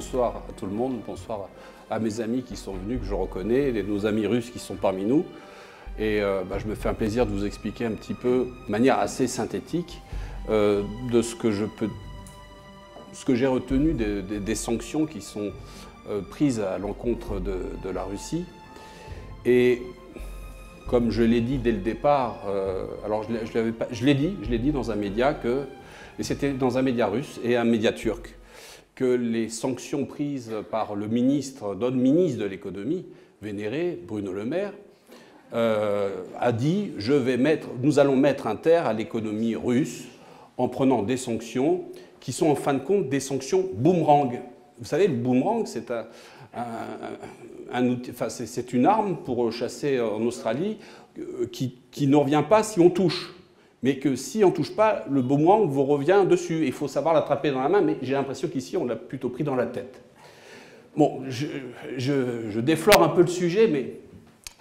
bonsoir à tout le monde, bonsoir à mes amis qui sont venus, que je reconnais, et nos amis russes qui sont parmi nous. Et euh, bah, je me fais un plaisir de vous expliquer un petit peu, de manière assez synthétique, euh, de ce que je peux, ce que j'ai retenu des, sanctions qui sont euh, prises à l'encontre de, la Russie. Et comme je l'ai dit dès le départ, alors je l'ai dit, je l'ai dit dans un média que, et c'était dans un média russe et un média turc, que les sanctions prises par le ministre, notre ministre de l'économie, vénéré Bruno Le Maire, euh, a dit mettre, nous allons mettre un terme à l'économie russe en prenant des sanctions qui sont en fin de compte des sanctions boomerang. Vous savez, le boomerang, c'est une arme pour chasser en Australie euh, qui, qui ne revient pas si on touche mais que si on ne touche pas, le boomerang vous revient dessus. Il faut savoir l'attraper dans la main, mais j'ai l'impression qu'ici, on l'a plutôt pris dans la tête. Bon, je, je, déflore un peu le sujet, mais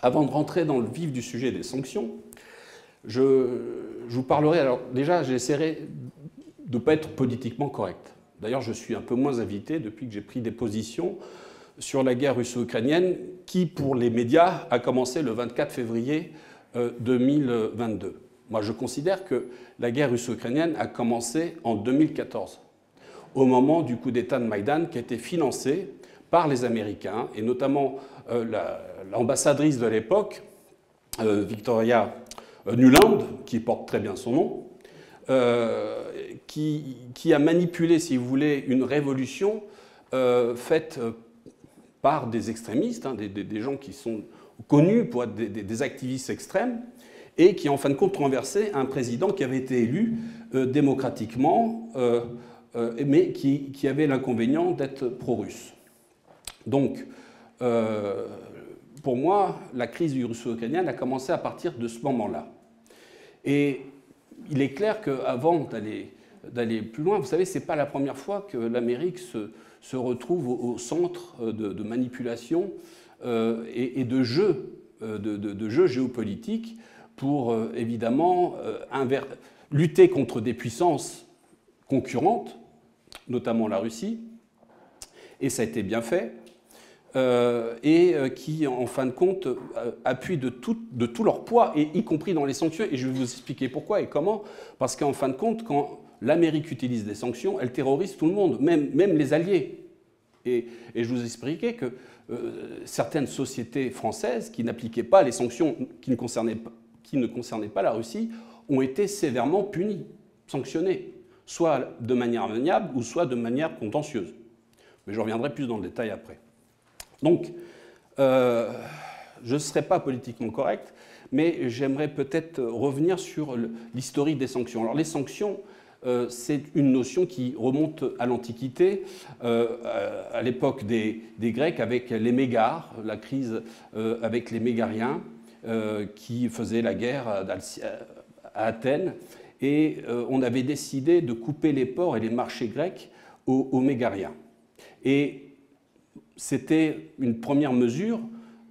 avant de rentrer dans le vif du sujet des sanctions, je, vous parlerai. Alors, déjà, j'essaierai de ne pas être politiquement correct. D'ailleurs, je suis un peu moins invité depuis que j'ai pris des positions sur la guerre russo-ukrainienne, qui, pour les médias, a commencé le 24 février 2022. Moi, je considère que la guerre russo-ukrainienne a commencé en 2014, au moment du coup d'État de Maïdan qui a été financé par les Américains, et notamment euh, l'ambassadrice de l'époque, euh, Victoria euh, Nuland, qui porte très bien son nom, qui, a manipulé, si vous voulez, une révolution faite par des extrémistes, hein, des, gens qui sont connus pour être des activistes extrêmes, et qui en fin de compte renversait un président qui avait été élu euh, démocratiquement, euh, euh, mais qui, avait l'inconvénient d'être pro-russe. Donc, pour moi, la crise du russo-ukrainien a commencé à partir de ce moment-là. Et il est clair qu'avant d'aller plus loin, vous savez, ce n'est pas la première fois que l'Amérique se, retrouve au, centre de, manipulation et, de jeux, de, de jeux géopolitiques pour euh, évidemment euh, lutter contre des puissances concurrentes, notamment la Russie, et ça a été bien fait, euh, et qui, en fin de compte, appuient de tout, de tout leur poids, et y compris dans les sanctions, et je vais vous expliquer pourquoi et comment, parce qu'en fin de compte, quand l'Amérique utilise des sanctions, elle terrorise tout le monde, même, même les alliés. Et, et je vous expliquais que certaines sociétés françaises qui n'appliquaient pas les sanctions qui ne concernaient pas qui ne concernaient pas la Russie ont été sévèrement punis, sanctionnés, soit de manière amiable ou soit de manière contentieuse. Mais je reviendrai plus dans le détail après. Donc, euh, je ne serai pas politiquement correct, mais j'aimerais peut-être revenir sur l'historique des sanctions. Alors les sanctions, euh, c'est une notion qui remonte à l'Antiquité, euh, à l'époque des, des, Grecs avec les Mégars, la crise avec les Mégariens, qui faisait la guerre à, Athènes. Et euh, on avait décidé de couper les ports et les marchés grecs aux, Mégariens. Et c'était une première mesure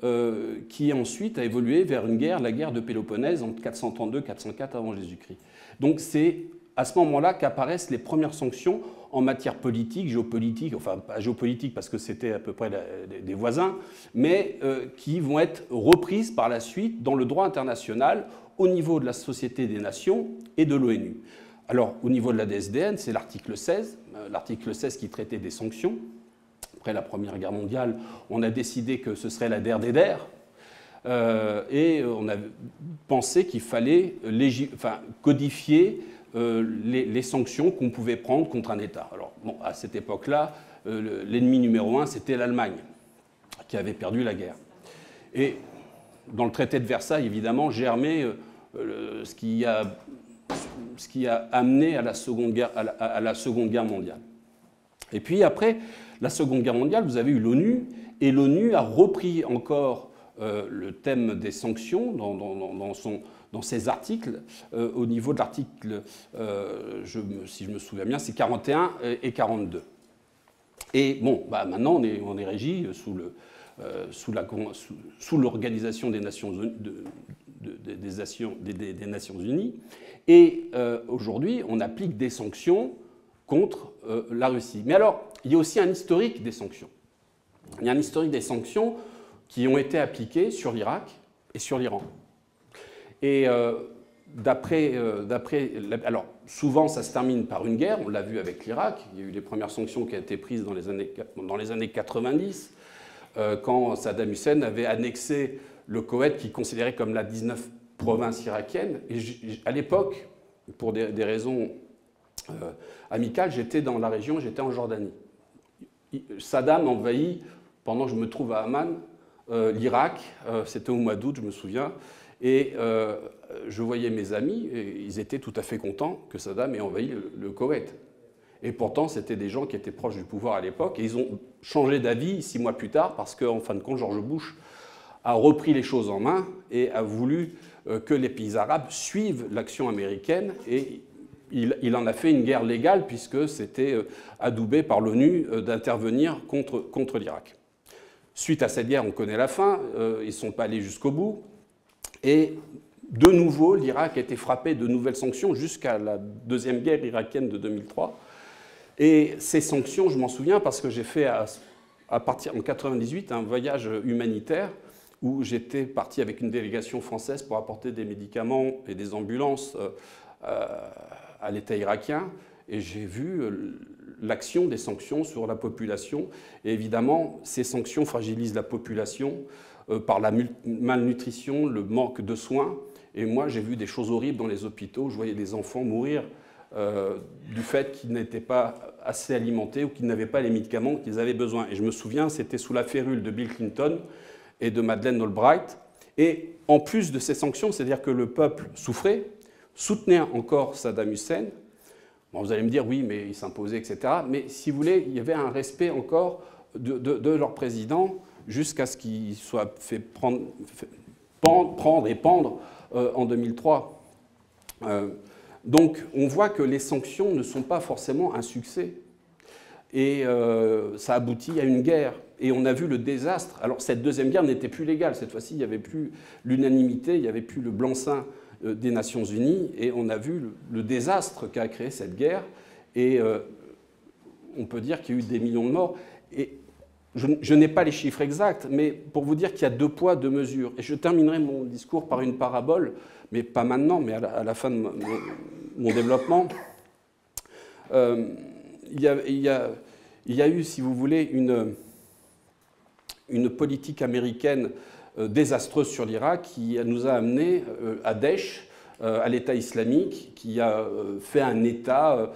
euh, qui ensuite a évolué vers une guerre, la guerre de Péloponnèse entre 432-404 avant Jésus-Christ. Donc c'est à ce moment-là qu'apparaissent les premières sanctions en matière politique, géopolitique, enfin pas géopolitique parce que c'était à peu près des voisins, mais euh, qui vont être reprises par la suite dans le droit international au niveau de la Société des Nations et de l'ONU. Alors au niveau de la DSDN, c'est l'article 16, euh, l'article 16 qui traitait des sanctions. Après la Première Guerre mondiale, on a décidé que ce serait la DER des DER, euh, et on a pensé qu'il fallait codifier euh, les, sanctions qu'on pouvait prendre contre un État. Alors, bon, à cette époque-là, euh, l'ennemi numéro un, c'était l'Allemagne, qui avait perdu la guerre. Et dans le traité de Versailles, évidemment, germait euh, ce, qui a, ce qui a amené à la, seconde guerre, à la, Seconde Guerre mondiale. Et puis après la Seconde Guerre mondiale, vous avez eu l'ONU, et l'ONU a repris encore le thème des sanctions dans, dans son dans ces articles, euh, au niveau de l'article, euh, si je me souviens bien, c'est 41 et 42. Et bon, bah maintenant on est, on régi sous, euh, l'organisation des, Nations Unies, et aujourd'hui on applique des sanctions contre la Russie. Mais alors, il y a aussi un historique des sanctions. Il y a un historique des sanctions qui ont été appliquées sur l'Irak et sur l'Iran. Et euh, d'après, euh, alors souvent ça se termine par une guerre, on l'a vu avec l'Irak, il y a eu les premières sanctions qui ont été prises dans les années, dans les années 90, euh, quand Saddam Hussein avait annexé le Koweït qui considérait comme la 19 province irakienne. Et à l'époque, pour des, raisons amicales, j'étais dans la région, j'étais en Jordanie. Saddam envahit, pendant que je me trouve à Amman, l'Irak, c'était au mois d'août, je me souviens, et euh, je voyais mes amis, ils étaient tout à fait contents que Saddam ait envahi le, Koweït. Et pourtant, c'était des gens qui étaient proches du pouvoir à l'époque, et ils ont changé d'avis six mois plus tard, parce qu'en fin de compte, George Bush a repris les choses en main et a voulu euh, que les pays arabes suivent l'action américaine, et il, en a fait une guerre légale, puisque c'était euh, adoubé par l'ONU d'intervenir contre, contre l'Irak. Suite à cette guerre, on connaît la fin, ils ne sont pas allés jusqu'au bout. Et de nouveau, l'Irak a été frappé de nouvelles sanctions jusqu'à la deuxième guerre irakienne de 2003. Et ces sanctions, je m'en souviens parce que j'ai fait à, partir en 1998 un voyage humanitaire où j'étais parti avec une délégation française pour apporter des médicaments et des ambulances euh, euh, à l'État irakien. Et j'ai vu euh, l'action des sanctions sur la population. Et évidemment, ces sanctions fragilisent la population. Euh, par la malnutrition, le manque de soins. Et moi, j'ai vu des choses horribles dans les hôpitaux. Je voyais des enfants mourir euh, du fait qu'ils n'étaient pas assez alimentés ou qu'ils n'avaient pas les médicaments qu'ils avaient besoin. Et je me souviens, c'était sous la férule de Bill Clinton et de Madeleine Albright. Et en plus de ces sanctions, c'est-à-dire que le peuple souffrait, soutenait encore Saddam Hussein. Vous allez me dire, oui, mais il s'imposait, etc. Mais si vous voulez, il y avait un respect encore de leur président jusqu'à ce qu'il soit fait prendre, prendre et pendre euh, en 2003. Euh, donc on voit que les sanctions ne sont pas forcément un succès. Et euh, ça aboutit à une guerre. Et on a vu le désastre. Alors cette deuxième guerre n'était plus légale. Cette fois-ci, il n'y avait plus l'unanimité, il n'y avait plus le blanc-seing des Nations Unies. Et on a vu le, désastre qu'a créé cette guerre. Et on peut dire qu'il y a eu des millions de morts. Et je, n'ai pas les chiffres exacts, mais pour vous dire qu'il y a deux poids, deux mesures. Et je terminerai mon discours par une parabole, mais pas maintenant, mais à la, fin de mon, développement. Euh, il, y a, eu, si vous voulez, une, politique américaine euh, désastreuse sur l'Irak qui nous a amené euh, à Daesh, à l'État islamique, qui a fait un État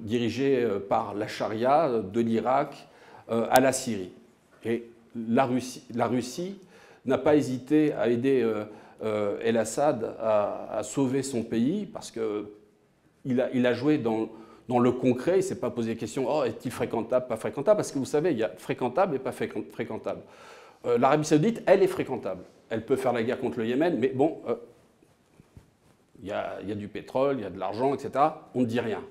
dirigé par la charia de l'Irak à la Syrie. Et la Russie, la Russie n'a pas hésité à aider euh, euh, El-Assad à, sauver son pays parce a, il a joué dans, le concret, il ne s'est pas posé la question oh, est-il fréquentable, pas fréquentable? Parce que vous savez, il y a fréquentable et pas fréquentable. L'Arabie Saoudite, elle est fréquentable. Elle peut faire la guerre contre le Yémen, mais bon, il y, a, du pétrole, il y a de l'argent, etc. On ne dit rien.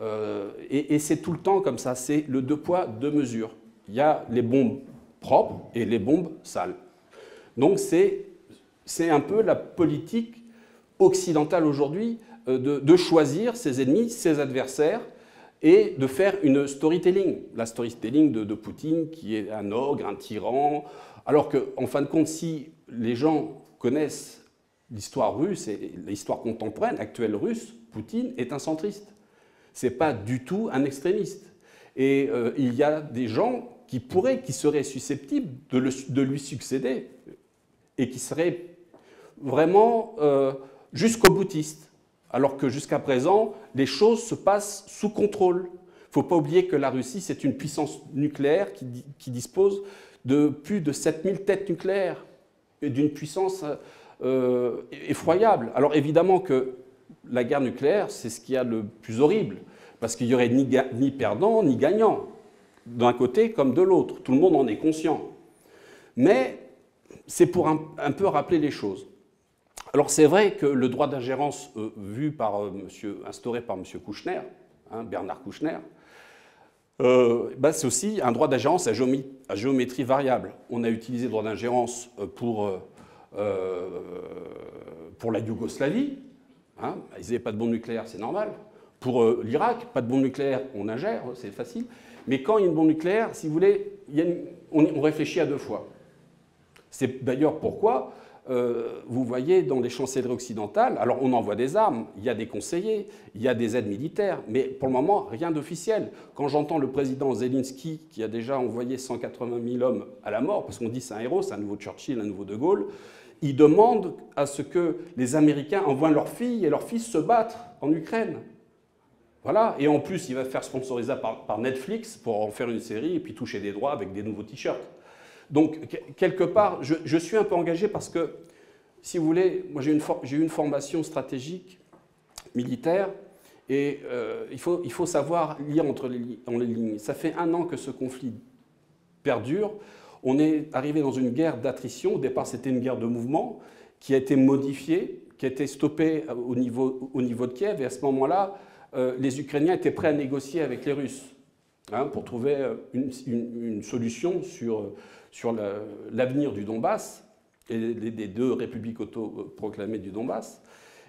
Euh, et, c'est tout le temps comme ça, c'est le deux poids, deux mesures. Il y a les bombes propres et les bombes sales. Donc c'est un peu la politique occidentale aujourd'hui euh, de, choisir ses ennemis, ses adversaires, et de faire une storytelling. La storytelling de, de Poutine qui est un ogre, un tyran, alors qu'en fin de compte, si les gens connaissent l'histoire russe et l'histoire contemporaine, actuelle russe, Poutine est un centriste n'est pas du tout un extrémiste. Et euh, il y a des gens qui pourraient, qui seraient susceptibles de, lui succéder et qui seraient vraiment euh, jusqu'au boutiste, alors que jusqu'à présent, les choses se passent sous contrôle. Il ne faut pas oublier que la Russie, c'est une puissance nucléaire qui, dispose de plus de 7000 têtes nucléaires et d'une puissance euh, effroyable. Alors évidemment que la guerre nucléaire, c'est ce qu'il y a le plus horrible, parce qu'il n'y aurait ni, perdant ni gagnant, d'un côté comme de l'autre. Tout le monde en est conscient. Mais c'est pour un, peu rappeler les choses. Alors c'est vrai que le droit d'ingérence euh, vu par, euh, monsieur, instauré par M. Kouchner, hein, Bernard Kouchner, euh, bah, c'est aussi un droit d'ingérence à, géométrie variable. On a utilisé le droit d'ingérence pour la Yougoslavie, Hein, ils n'avaient pas de bombe nucléaire, c'est normal. Pour euh, l'Irak, pas de bombe nucléaire, on ingère, c'est facile. Mais quand il y a une bombe nucléaire, si vous voulez, on, réfléchit à deux fois. C'est d'ailleurs pourquoi euh, vous voyez dans les chancelleries occidentales, alors on envoie des armes, il y a des conseillers, il y a des aides militaires, mais pour le moment, rien d'officiel. Quand j'entends le président Zelensky, qui a déjà envoyé 180 000 hommes à la mort, parce qu'on dit c'est un héros, c'est un nouveau Churchill, un nouveau De Gaulle, il demande à ce que les Américains envoient leurs filles et leurs fils se battre en Ukraine. Voilà, et en plus, il va faire sponsoriser par, Netflix pour en faire une série et puis toucher des droits avec des nouveaux t-shirts. Donc, quelque part, je, suis un peu engagé parce que, si vous voulez, moi j'ai eu une, formation stratégique militaire et euh, il, faut, savoir lire entre les lignes. Ça fait un an que ce conflit perdure. On est arrivé dans une guerre d'attrition. Au départ, c'était une guerre de mouvement qui a été modifiée, qui a été stoppée au niveau, au niveau de Kiev. Et à ce moment-là, euh, les Ukrainiens étaient prêts à négocier avec les Russes hein, pour trouver euh, une, solution sur, sur l'avenir du Donbass et des deux républiques autoproclamées du Donbass.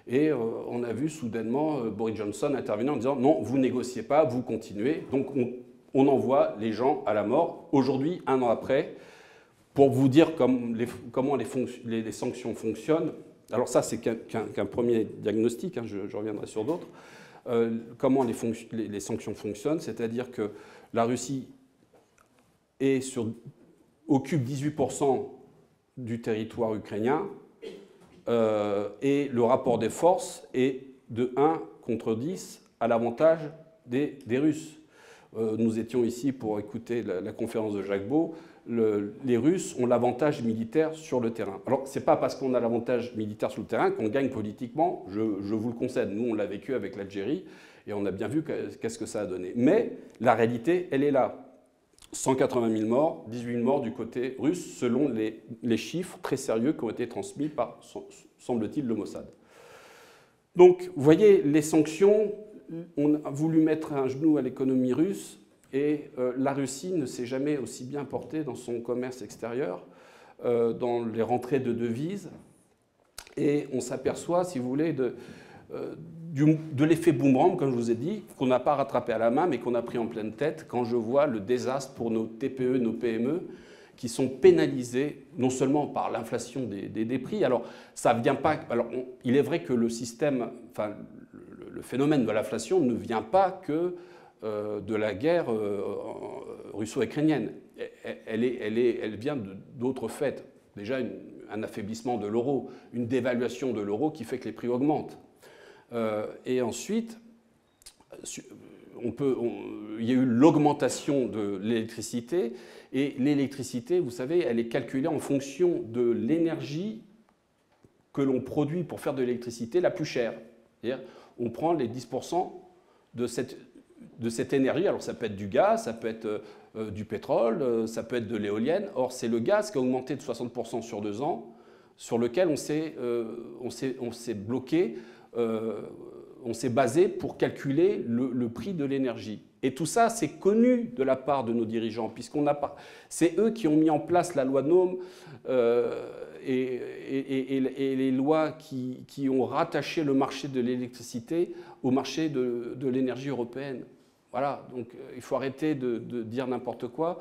Et euh, on a vu soudainement Boris Johnson intervenir en disant non, vous négociez pas, vous continuez. Donc on, envoie les gens à la mort. Aujourd'hui, un an après, pour vous dire comment les, sanctions fonctionnent. Alors ça, c'est qu'un premier diagnostic, hein, je, reviendrai sur d'autres. Euh, comment les, sanctions fonctionnent, c'est-à-dire que la Russie occupe 18% du territoire ukrainien euh, et le rapport des forces est de 1 contre 10 à l'avantage des, Russes. Euh, nous étions ici pour écouter la conférence de Jacques Beau les Russes ont l'avantage militaire sur le terrain. Alors, ce n'est pas parce qu'on a l'avantage militaire sur le terrain qu'on gagne politiquement, je, vous le concède. Nous, on l'a vécu avec l'Algérie et on a bien vu qu'est-ce que ça a donné. Mais la réalité, elle est là. 180 000 morts, 18 000 morts du côté russe, selon les, chiffres très sérieux qui ont été transmis par, semble-t-il, le Mossad. Donc, vous voyez, les sanctions, on a voulu mettre un genou à l'économie russe, et euh, la Russie ne s'est jamais aussi bien portée dans son commerce extérieur, euh, dans les rentrées de devises. Et on s'aperçoit, si vous voulez, de, euh, de l'effet boomerang, comme je vous ai dit, qu'on n'a pas rattrapé à la main, mais qu'on a pris en pleine tête quand je vois le désastre pour nos TPE, nos PME, qui sont pénalisés non seulement par l'inflation des, prix. Alors, ça vient pas. Alors, il est vrai que le système, enfin, le phénomène de l'inflation ne vient pas que de la guerre euh, russo-ukrainienne. Elle, elle, vient d'autres faits. Déjà, un affaiblissement de l'euro, une dévaluation de l'euro qui fait que les prix augmentent. Euh, et ensuite, on peut, il y a eu l'augmentation de l'électricité. Et l'électricité, vous savez, elle est calculée en fonction de l'énergie que l'on produit pour faire de l'électricité la plus chère. On prend les 10% de cette de cette énergie. Alors ça peut être du gaz, ça peut être euh, euh, du pétrole, euh, ça peut être de l'éolienne. Or, c'est le gaz qui a augmenté de 60% sur deux ans, sur lequel on s'est bloqué, on s'est basé pour calculer le, prix de l'énergie. Et tout ça, c'est connu de la part de nos dirigeants, puisqu'on n'a pas. C'est eux qui ont mis en place la loi NOM et, les lois qui, ont rattaché le marché de l'électricité au marché de l'énergie européenne. Voilà, donc euh, il faut arrêter de, dire n'importe quoi.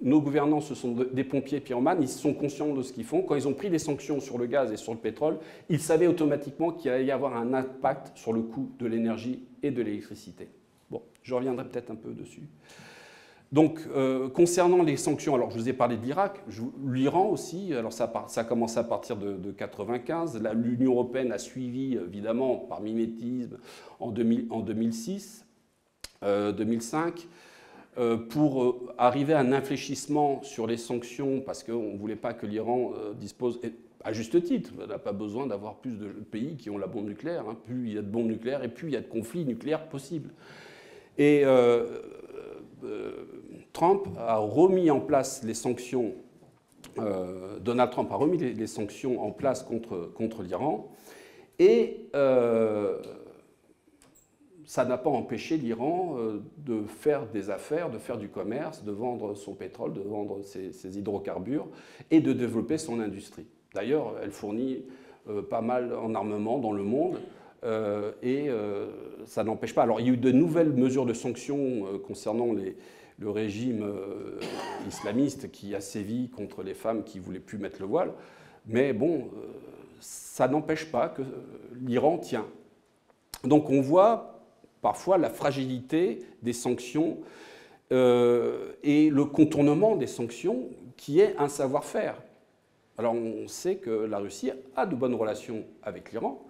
Nos gouvernants, ce sont des pompiers pyromans, ils sont conscients de ce qu'ils font. Quand ils ont pris des sanctions sur le gaz et sur le pétrole, ils savaient automatiquement qu'il allait y avoir un impact sur le coût de l'énergie et de l'électricité. Bon, je reviendrai peut-être un peu dessus. Donc, euh, concernant les sanctions, alors je vous ai parlé de l'Irak, l'Iran aussi, alors ça, ça, a commencé à partir de 1995. L'Union européenne a suivi, évidemment, par mimétisme, en, 2000, en 2006. 2005 euh, euh, pour arriver à un infléchissement sur les sanctions, parce qu'on ne voulait pas que l'Iran dispose, à juste titre, on n'a pas besoin d'avoir plus de pays qui ont la bombe nucléaire. Hein. Plus il y a de bombes nucléaires et plus il y a de conflits nucléaires possibles. Et Trump a remis en place les sanctions, Donald Trump a remis les, sanctions en place contre, contre l'Iran. Et ça n'a pas empêché l'Iran euh, de faire des affaires, de faire du commerce, de vendre son pétrole, de vendre ses, hydrocarbures et de développer son industrie. D'ailleurs, elle fournit euh, pas mal en armement dans le monde. et ça n'empêche pas. Alors, il y a eu de nouvelles mesures de sanctions concernant les, le régime islamiste qui a sévi contre les femmes qui voulaient plus mettre le voile. Mais bon, ça n'empêche pas que l'Iran tient. Donc on voit parfois la fragilité des sanctions euh, et le contournement des sanctions qui est un savoir-faire. Alors on sait que la Russie a de bonnes relations avec l'Iran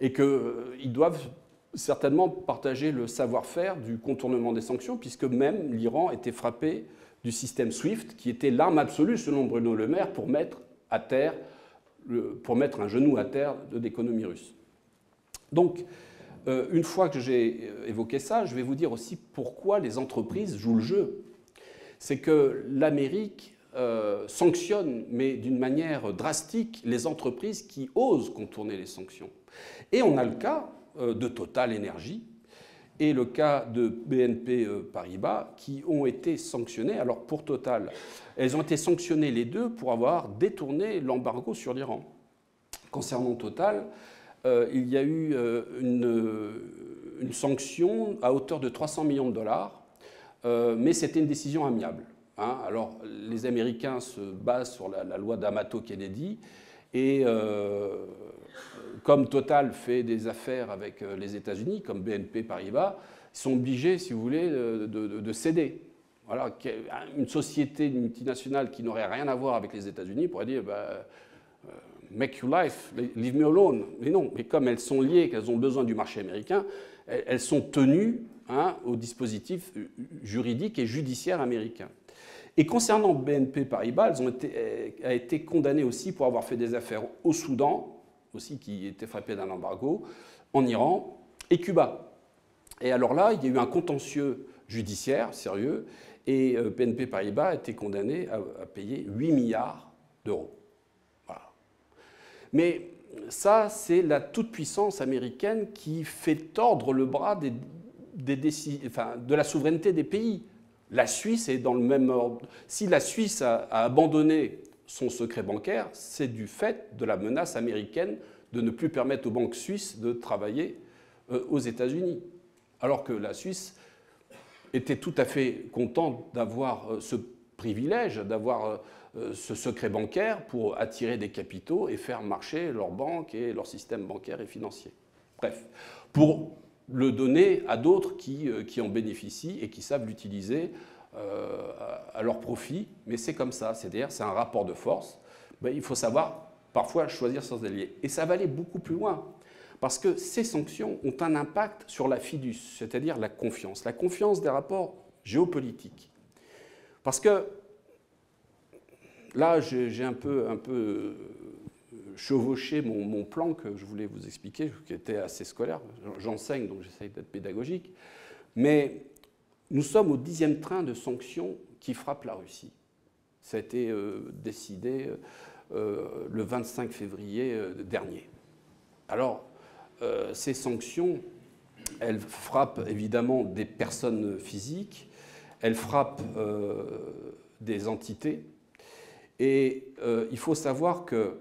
et qu'ils euh, doivent certainement partager le savoir-faire du contournement des sanctions, puisque même l'Iran était frappé du système SWIFT, qui était l'arme absolue, selon Bruno Le Maire, pour mettre à terre, pour mettre un genou à terre de l'économie russe. Donc, euh, une fois que j'ai euh, évoqué ça, je vais vous dire aussi pourquoi les entreprises jouent le jeu. C'est que l'Amérique euh, sanctionne, mais d'une manière drastique, les entreprises qui osent contourner les sanctions. Et on a le cas de Total Energy et le cas de BNP Paribas qui ont été sanctionnés. Alors pour Total, elles ont été sanctionnées les deux pour avoir détourné l'embargo sur l'Iran. Concernant Total, euh, il y a eu euh, une, sanction à hauteur de 300 millions de dollars, euh, mais c'était une décision amiable. Hein. Alors, les Américains se basent sur la, loi d'Amato-Kennedy, et comme Total fait des affaires avec les États-Unis, comme BNP Paribas, sont obligés, si vous voulez, de, céder. Voilà, une société multinationale qui n'aurait rien à voir avec les États-Unis pourrait dire bah, make your life, leave me alone. Mais non, mais comme elles sont liées, qu'elles ont besoin du marché américain, elles sont tenues hein, au dispositif juridique et judiciaire américain. Et concernant BNP Paribas, elles ont été, a été condamnées aussi pour avoir fait des affaires au Soudan, aussi qui était frappé d'un embargo, en Iran et Cuba. Et alors là, il y a eu un contentieux judiciaire sérieux, et BNP Paribas a été condamné à payer 8 milliards d'euros. Mais ça, c'est la toute-puissance américaine qui fait tordre le bras de la souveraineté des pays. La Suisse est dans le même ordre. Si la Suisse a, abandonné son secret bancaire, c'est du fait de la menace américaine de ne plus permettre aux banques suisses de travailler euh, aux États-Unis. Alors que la Suisse était tout à fait contente d'avoir euh, ce privilège, d'avoir euh, ce secret bancaire pour attirer des capitaux et faire marcher leurs banques et leur système bancaire et financier. Bref, pour le donner à d'autres qui, en bénéficient et qui savent l'utiliser à leur profit. Mais c'est comme ça, c'est-à-dire c'est un rapport de force. Il faut savoir parfois choisir ses alliés. Et ça va aller beaucoup plus loin. Parce que ces sanctions ont un impact sur la fidus, c'est-à-dire la confiance, la confiance des rapports géopolitiques. Parce que là, j'ai un peu, un peu euh, chevauché mon, plan que je voulais vous expliquer, qui était assez scolaire. J'enseigne, donc j'essaye d'être pédagogique. Mais nous sommes au dixième train de sanctions qui frappent la Russie. Ça a été euh, décidé euh, le 25 février dernier. Alors, ces sanctions, elles frappent évidemment des personnes physiques, elles frappent des entités, et euh, il faut savoir que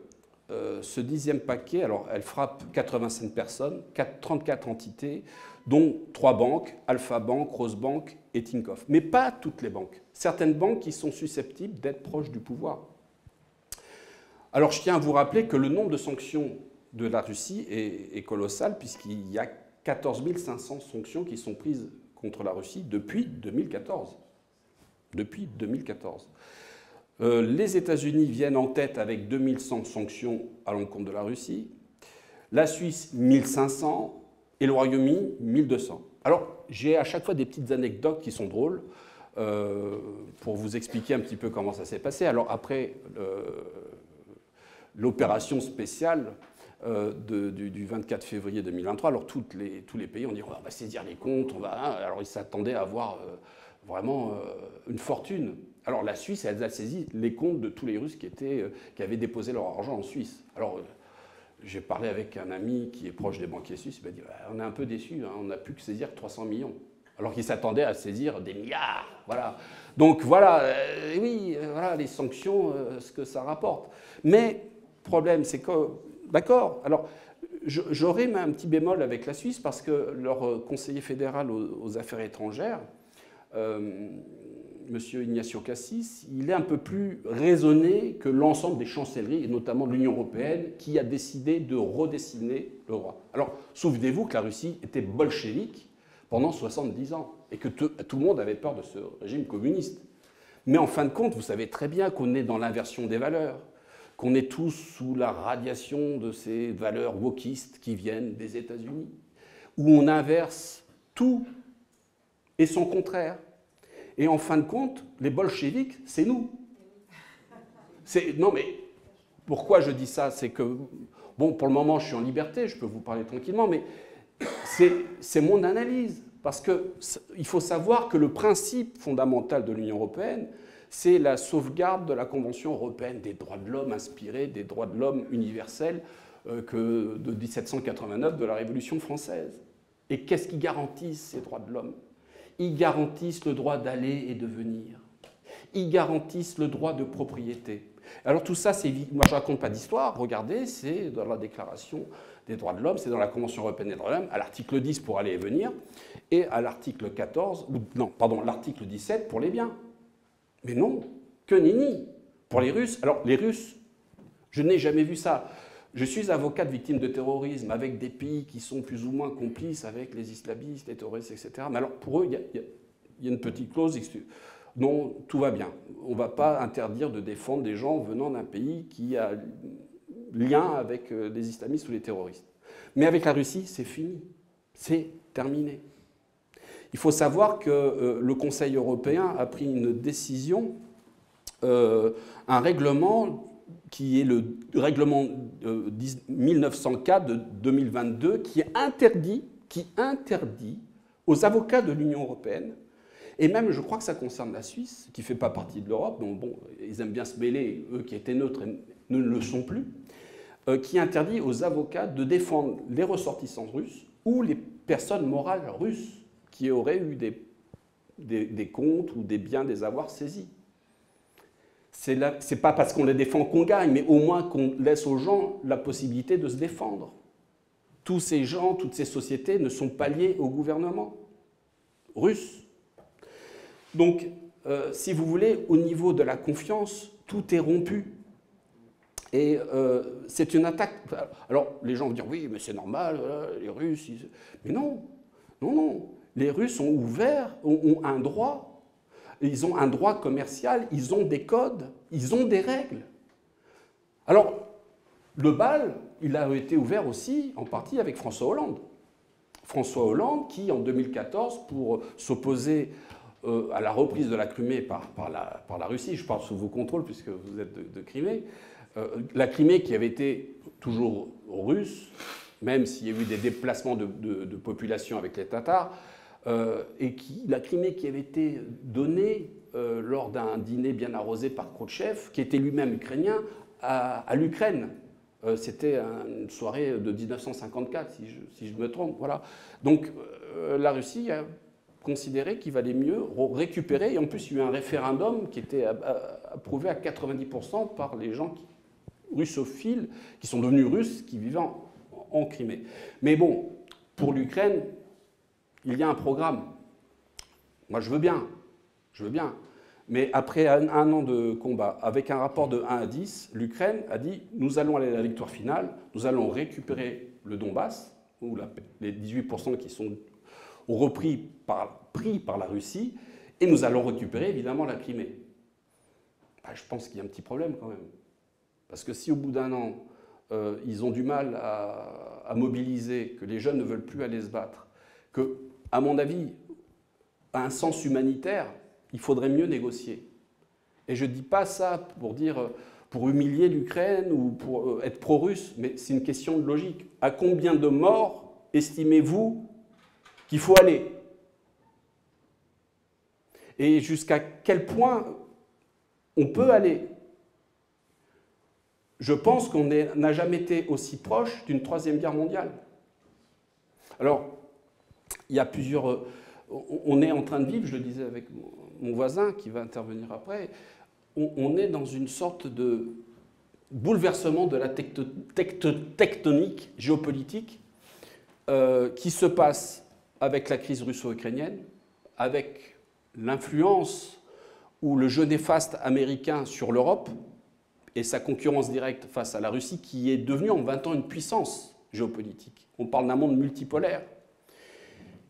euh, ce dixième paquet, alors elle frappe 85 personnes, 34 entités, dont trois banques, Alpha Bank, Rose Bank et Tinkoff. Mais pas toutes les banques. Certaines banques qui sont susceptibles d'être proches du pouvoir. Alors je tiens à vous rappeler que le nombre de sanctions de la Russie est, colossal, puisqu'il y a 14 500 sanctions qui sont prises contre la Russie depuis 2014. Depuis 2014. Euh, les États-Unis viennent en tête avec 2100 sanctions à l'encontre de la Russie, la Suisse 1500 et le Royaume-Uni 1200. Alors j'ai à chaque fois des petites anecdotes qui sont drôles euh, pour vous expliquer un petit peu comment ça s'est passé. Alors après euh, l'opération spéciale du, 24 février 2023, alors les, tous les pays ont dit on va saisir les comptes, on va. Hein. alors ils s'attendaient à avoir vraiment une fortune. Alors la Suisse, elle a saisi les comptes de tous les Russes qui, étaient, euh, qui avaient déposé leur argent en Suisse. Alors euh, j'ai parlé avec un ami qui est proche des banquiers suisses, il m'a dit on est un peu déçu, hein, on n'a plus que saisir 300 millions. Alors qu'il s'attendait à saisir des milliards. Voilà. Donc voilà, euh, oui, voilà les sanctions, ce que ça rapporte. Mais problème, c'est que, d'accord, alors J'aurais un petit bémol avec la Suisse parce que leur conseiller fédéral aux, affaires étrangères, euh, M. Ignacio Cassis, il est un peu plus raisonné que l'ensemble des chancelleries, et notamment l'Union européenne, qui a décidé de redessiner le droit. Alors, souvenez-vous que la Russie était bolchevique pendant 70 ans et que tout le monde avait peur de ce régime communiste. Mais en fin de compte, vous savez très bien qu'on est dans l'inversion des valeurs, qu'on est tous sous la radiation de ces valeurs wokistes qui viennent des États-Unis, où on inverse tout et son contraire. Et en fin de compte, les bolcheviks, c'est nous. Non mais pourquoi je dis ça? C'est que, bon, pour le moment, je suis en liberté, je peux vous parler tranquillement, mais c'est mon analyse. Parce qu'il faut savoir que le principe fondamental de l'Union européenne, c'est la sauvegarde de la Convention européenne des droits de l'homme, inspirée des droits de l'homme universels euh, de 1789 de la Révolution française. Et qu'est-ce qui garantit ces droits de l'homme? Ils garantissent le droit d'aller et de venir. Ils garantissent le droit de propriété. Alors tout ça, c'est moi je raconte pas d'histoire. Regardez, c'est dans la Déclaration des droits de l'homme, c'est dans la Convention européenne des droits de l'homme, à l'article 10 pour aller et venir, et à l'article 14, ou non, pardon, l'article 17 pour les biens. Mais non, que nenni pour les Russes. Alors les Russes, je n'ai jamais vu ça. Je suis avocat de victimes de terrorisme avec des pays qui sont plus ou moins complices avec les islamistes, les terroristes, etc. Mais alors pour eux, il y, a, une petite clause. Non, tout va bien. On ne va pas interdire de défendre des gens venant d'un pays qui a lien avec euh, les islamistes ou les terroristes. Mais avec la Russie, c'est fini. C'est terminé. Il faut savoir que euh, le Conseil européen a pris une décision, euh, un règlement qui est le règlement 1904 de 2022, qui interdit, qui interdit aux avocats de l'Union européenne, et même je crois que ça concerne la Suisse, qui ne fait pas partie de l'Europe, donc bon, ils aiment bien se mêler, eux qui étaient neutres ne le sont plus, euh, qui interdit aux avocats de défendre les ressortissants russes ou les personnes morales russes qui auraient eu des, des, comptes ou des biens, des avoirs saisis. C'est n'est pas parce qu'on les défend qu'on gagne, mais au moins qu'on laisse aux gens la possibilité de se défendre. Tous ces gens, toutes ces sociétés ne sont pas liés au gouvernement russe. Donc, euh, si vous voulez, au niveau de la confiance, tout est rompu. Et euh, c'est une attaque. Alors, les gens vont dire oui, mais c'est normal, les Russes. Mais non, non, non. Les Russes ont ouvert, ont, un droit. Ils ont un droit commercial, ils ont des codes, ils ont des règles. Alors, le bal, il a été ouvert aussi en partie avec François Hollande. François Hollande qui, en 2014, pour s'opposer euh, à la reprise de la Crimée par, la, Russie, je parle sous vos contrôles puisque vous êtes de, Crimée, euh, la Crimée qui avait été toujours russe, même s'il y a eu des déplacements de, population avec les Tatars, et qui, la Crimée qui avait été donnée euh, lors d'un dîner bien arrosé par Khrouchtchev, qui était lui-même ukrainien, à, l'Ukraine. C'était une soirée de 1954, si je, si me trompe. Voilà. Donc la Russie a considéré qu'il valait mieux récupérer, et en plus il y a eu un référendum qui était approuvé à 90% par les gens russophiles, qui sont devenus russes, qui vivaient en, Crimée. Mais bon, pour l'Ukraine, il y a un programme. Moi, je veux bien, je veux bien. Mais après un, an de combat, avec un rapport de 1 à 10, l'Ukraine a dit nous allons aller à la victoire finale, nous allons récupérer le Donbass, ou les 18% qui sont repris par, la Russie, et nous allons récupérer évidemment la Crimée. Bah, je pense qu'il y a un petit problème quand même. Parce que si au bout d'un an, euh, ils ont du mal à, mobiliser, que les jeunes ne veulent plus aller se battre, que, à mon avis, à un sens humanitaire, il faudrait mieux négocier. Et je ne dis pas ça pour dire pour humilier l'Ukraine ou pour euh, être pro-russe, mais c'est une question de logique. À combien de morts estimez-vous qu'il faut aller? Et jusqu'à quel point on peut aller? Je pense qu'on n'a jamais été aussi proche d'une troisième guerre mondiale. Alors, il y a plusieurs... Euh, on est en train de vivre, je le disais avec mon voisin qui va intervenir après, on, est dans une sorte de, bouleversement de la tectonique géopolitique euh, qui se passe avec la crise russo-ukrainienne, avec l'influence ou le jeu néfaste américain sur l'Europe et sa concurrence directe face à la Russie qui est devenue en 20 ans une puissance géopolitique. On parle d'un monde multipolaire.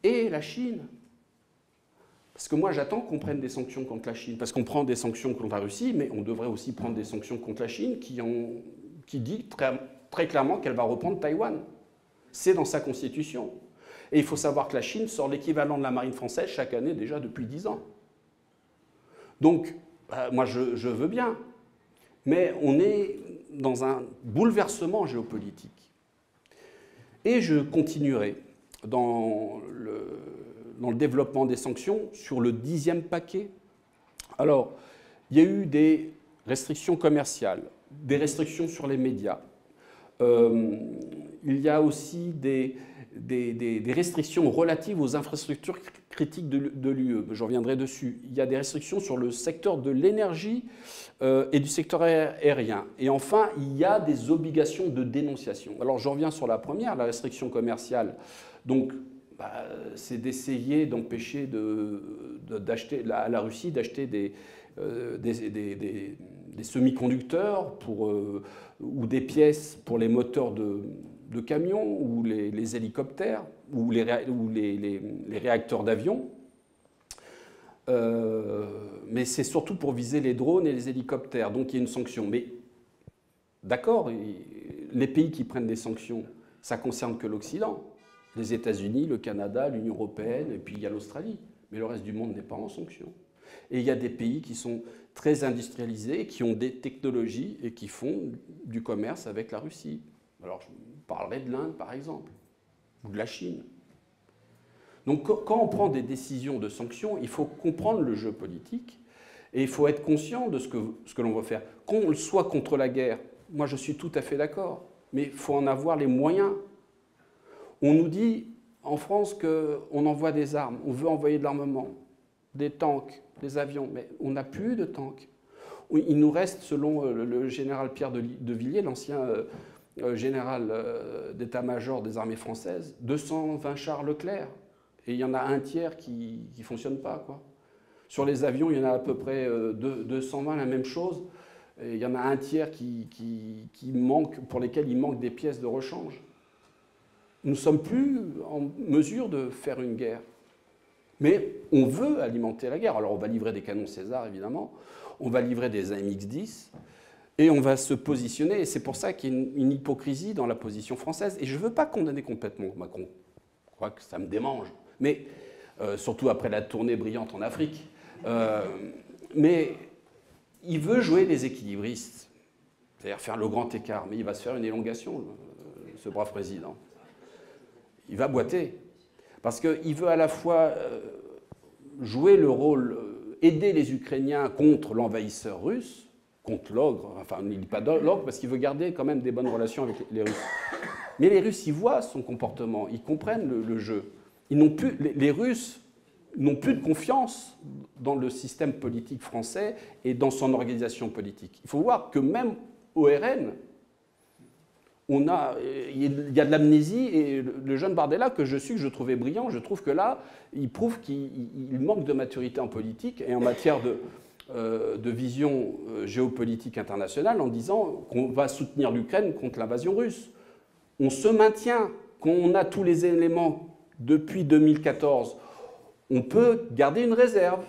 Et la Chine. Parce que moi j'attends qu'on prenne des sanctions contre la Chine, parce qu'on prend des sanctions contre la Russie, mais on devrait aussi prendre des sanctions contre la Chine qui, dit très, très clairement qu'elle va reprendre Taïwan. C'est dans sa constitution. Et il faut savoir que la Chine sort l'équivalent de la marine française chaque année déjà depuis 10 ans. Donc, bah, moi je, veux bien, mais on est dans un bouleversement géopolitique. Et je continuerai dans le, développement des sanctions sur le dixième paquet. Alors, il y a eu des restrictions commerciales, des restrictions sur les médias. Euh, il y a aussi des, restrictions relatives aux infrastructures critiques de, l'UE. Je reviendrai dessus. Il y a des restrictions sur le secteur de l'énergie euh, et du secteur aérien. Et enfin, il y a des obligations de dénonciation. Alors, je reviens sur la première, la restriction commerciale. Donc, bah, c'est d'essayer d'empêcher à la Russie d'acheter des, euh, semi-conducteurs euh, ou des pièces pour les moteurs de, camions ou les, hélicoptères ou les, réacteurs d'avion. Euh, mais c'est surtout pour viser les drones et les hélicoptères, donc il y a une sanction. Mais d'accord, les pays qui prennent des sanctions, ça concerne que l'Occident, les États-Unis, le Canada, l'Union européenne, et puis il y a l'Australie. Mais le reste du monde n'est pas en sanction. Et il y a des pays qui sont très industrialisés, qui ont des technologies et qui font du commerce avec la Russie. Alors, parlerai de l'Inde, par exemple, ou de la Chine. Donc quand on prend des décisions de sanctions, il faut comprendre le jeu politique et il faut être conscient de ce que, ce que l'on veut faire. Qu'on soit contre la guerre, moi je suis tout à fait d'accord, mais il faut en avoir les moyens. On nous dit en France qu'on envoie des armes, on veut envoyer de l'armement, des tanks, des avions, mais on n'a plus de tanks. Il nous reste, selon euh, le général Pierre de Villiers, l'ancien euh, euh, général d'état-major des armées françaises, 220 chars Leclerc. Et il y en a un tiers qui ne fonctionne pas. Sur les avions, il y en a à peu près 220, euh, la même chose. Et il y en a un tiers qui, manque, pour lesquels il manque des pièces de rechange. Nous ne sommes plus en mesure de faire une guerre. Mais on veut alimenter la guerre. Alors on va livrer des canons César, évidemment. On va livrer des AMX-10 et on va se positionner. Et c'est pour ça qu'il y a une, hypocrisie dans la position française. Et je ne veux pas condamner complètement Macron. Je crois que ça me démange. Mais euh, surtout après la tournée brillante en Afrique. Euh, mais il veut jouer les équilibristes, c'est-à-dire faire le grand écart. Mais il va se faire une élongation, ce brave président. Il va boiter. Parce qu'il veut à la fois euh, jouer le rôle, aider les Ukrainiens contre l'envahisseur russe, contre l'ogre, enfin il ne dit pas l'ogre parce qu'il veut garder quand même des bonnes relations avec les Russes. Mais les Russes, ils voient son comportement, ils comprennent le, jeu. Ils n'ont plus, les, Russes n'ont plus de confiance dans le système politique français et dans son organisation politique. Il faut voir que même au RN, a, il y a de l'amnésie et le jeune Bardella que je suis, que je trouvais brillant, je trouve que là, il prouve qu'il manque de maturité en politique et en matière de, euh, vision euh, géopolitique internationale en disant qu'on va soutenir l'Ukraine contre l'invasion russe. On se maintient, qu'on a tous les éléments depuis 2014, on peut garder une réserve.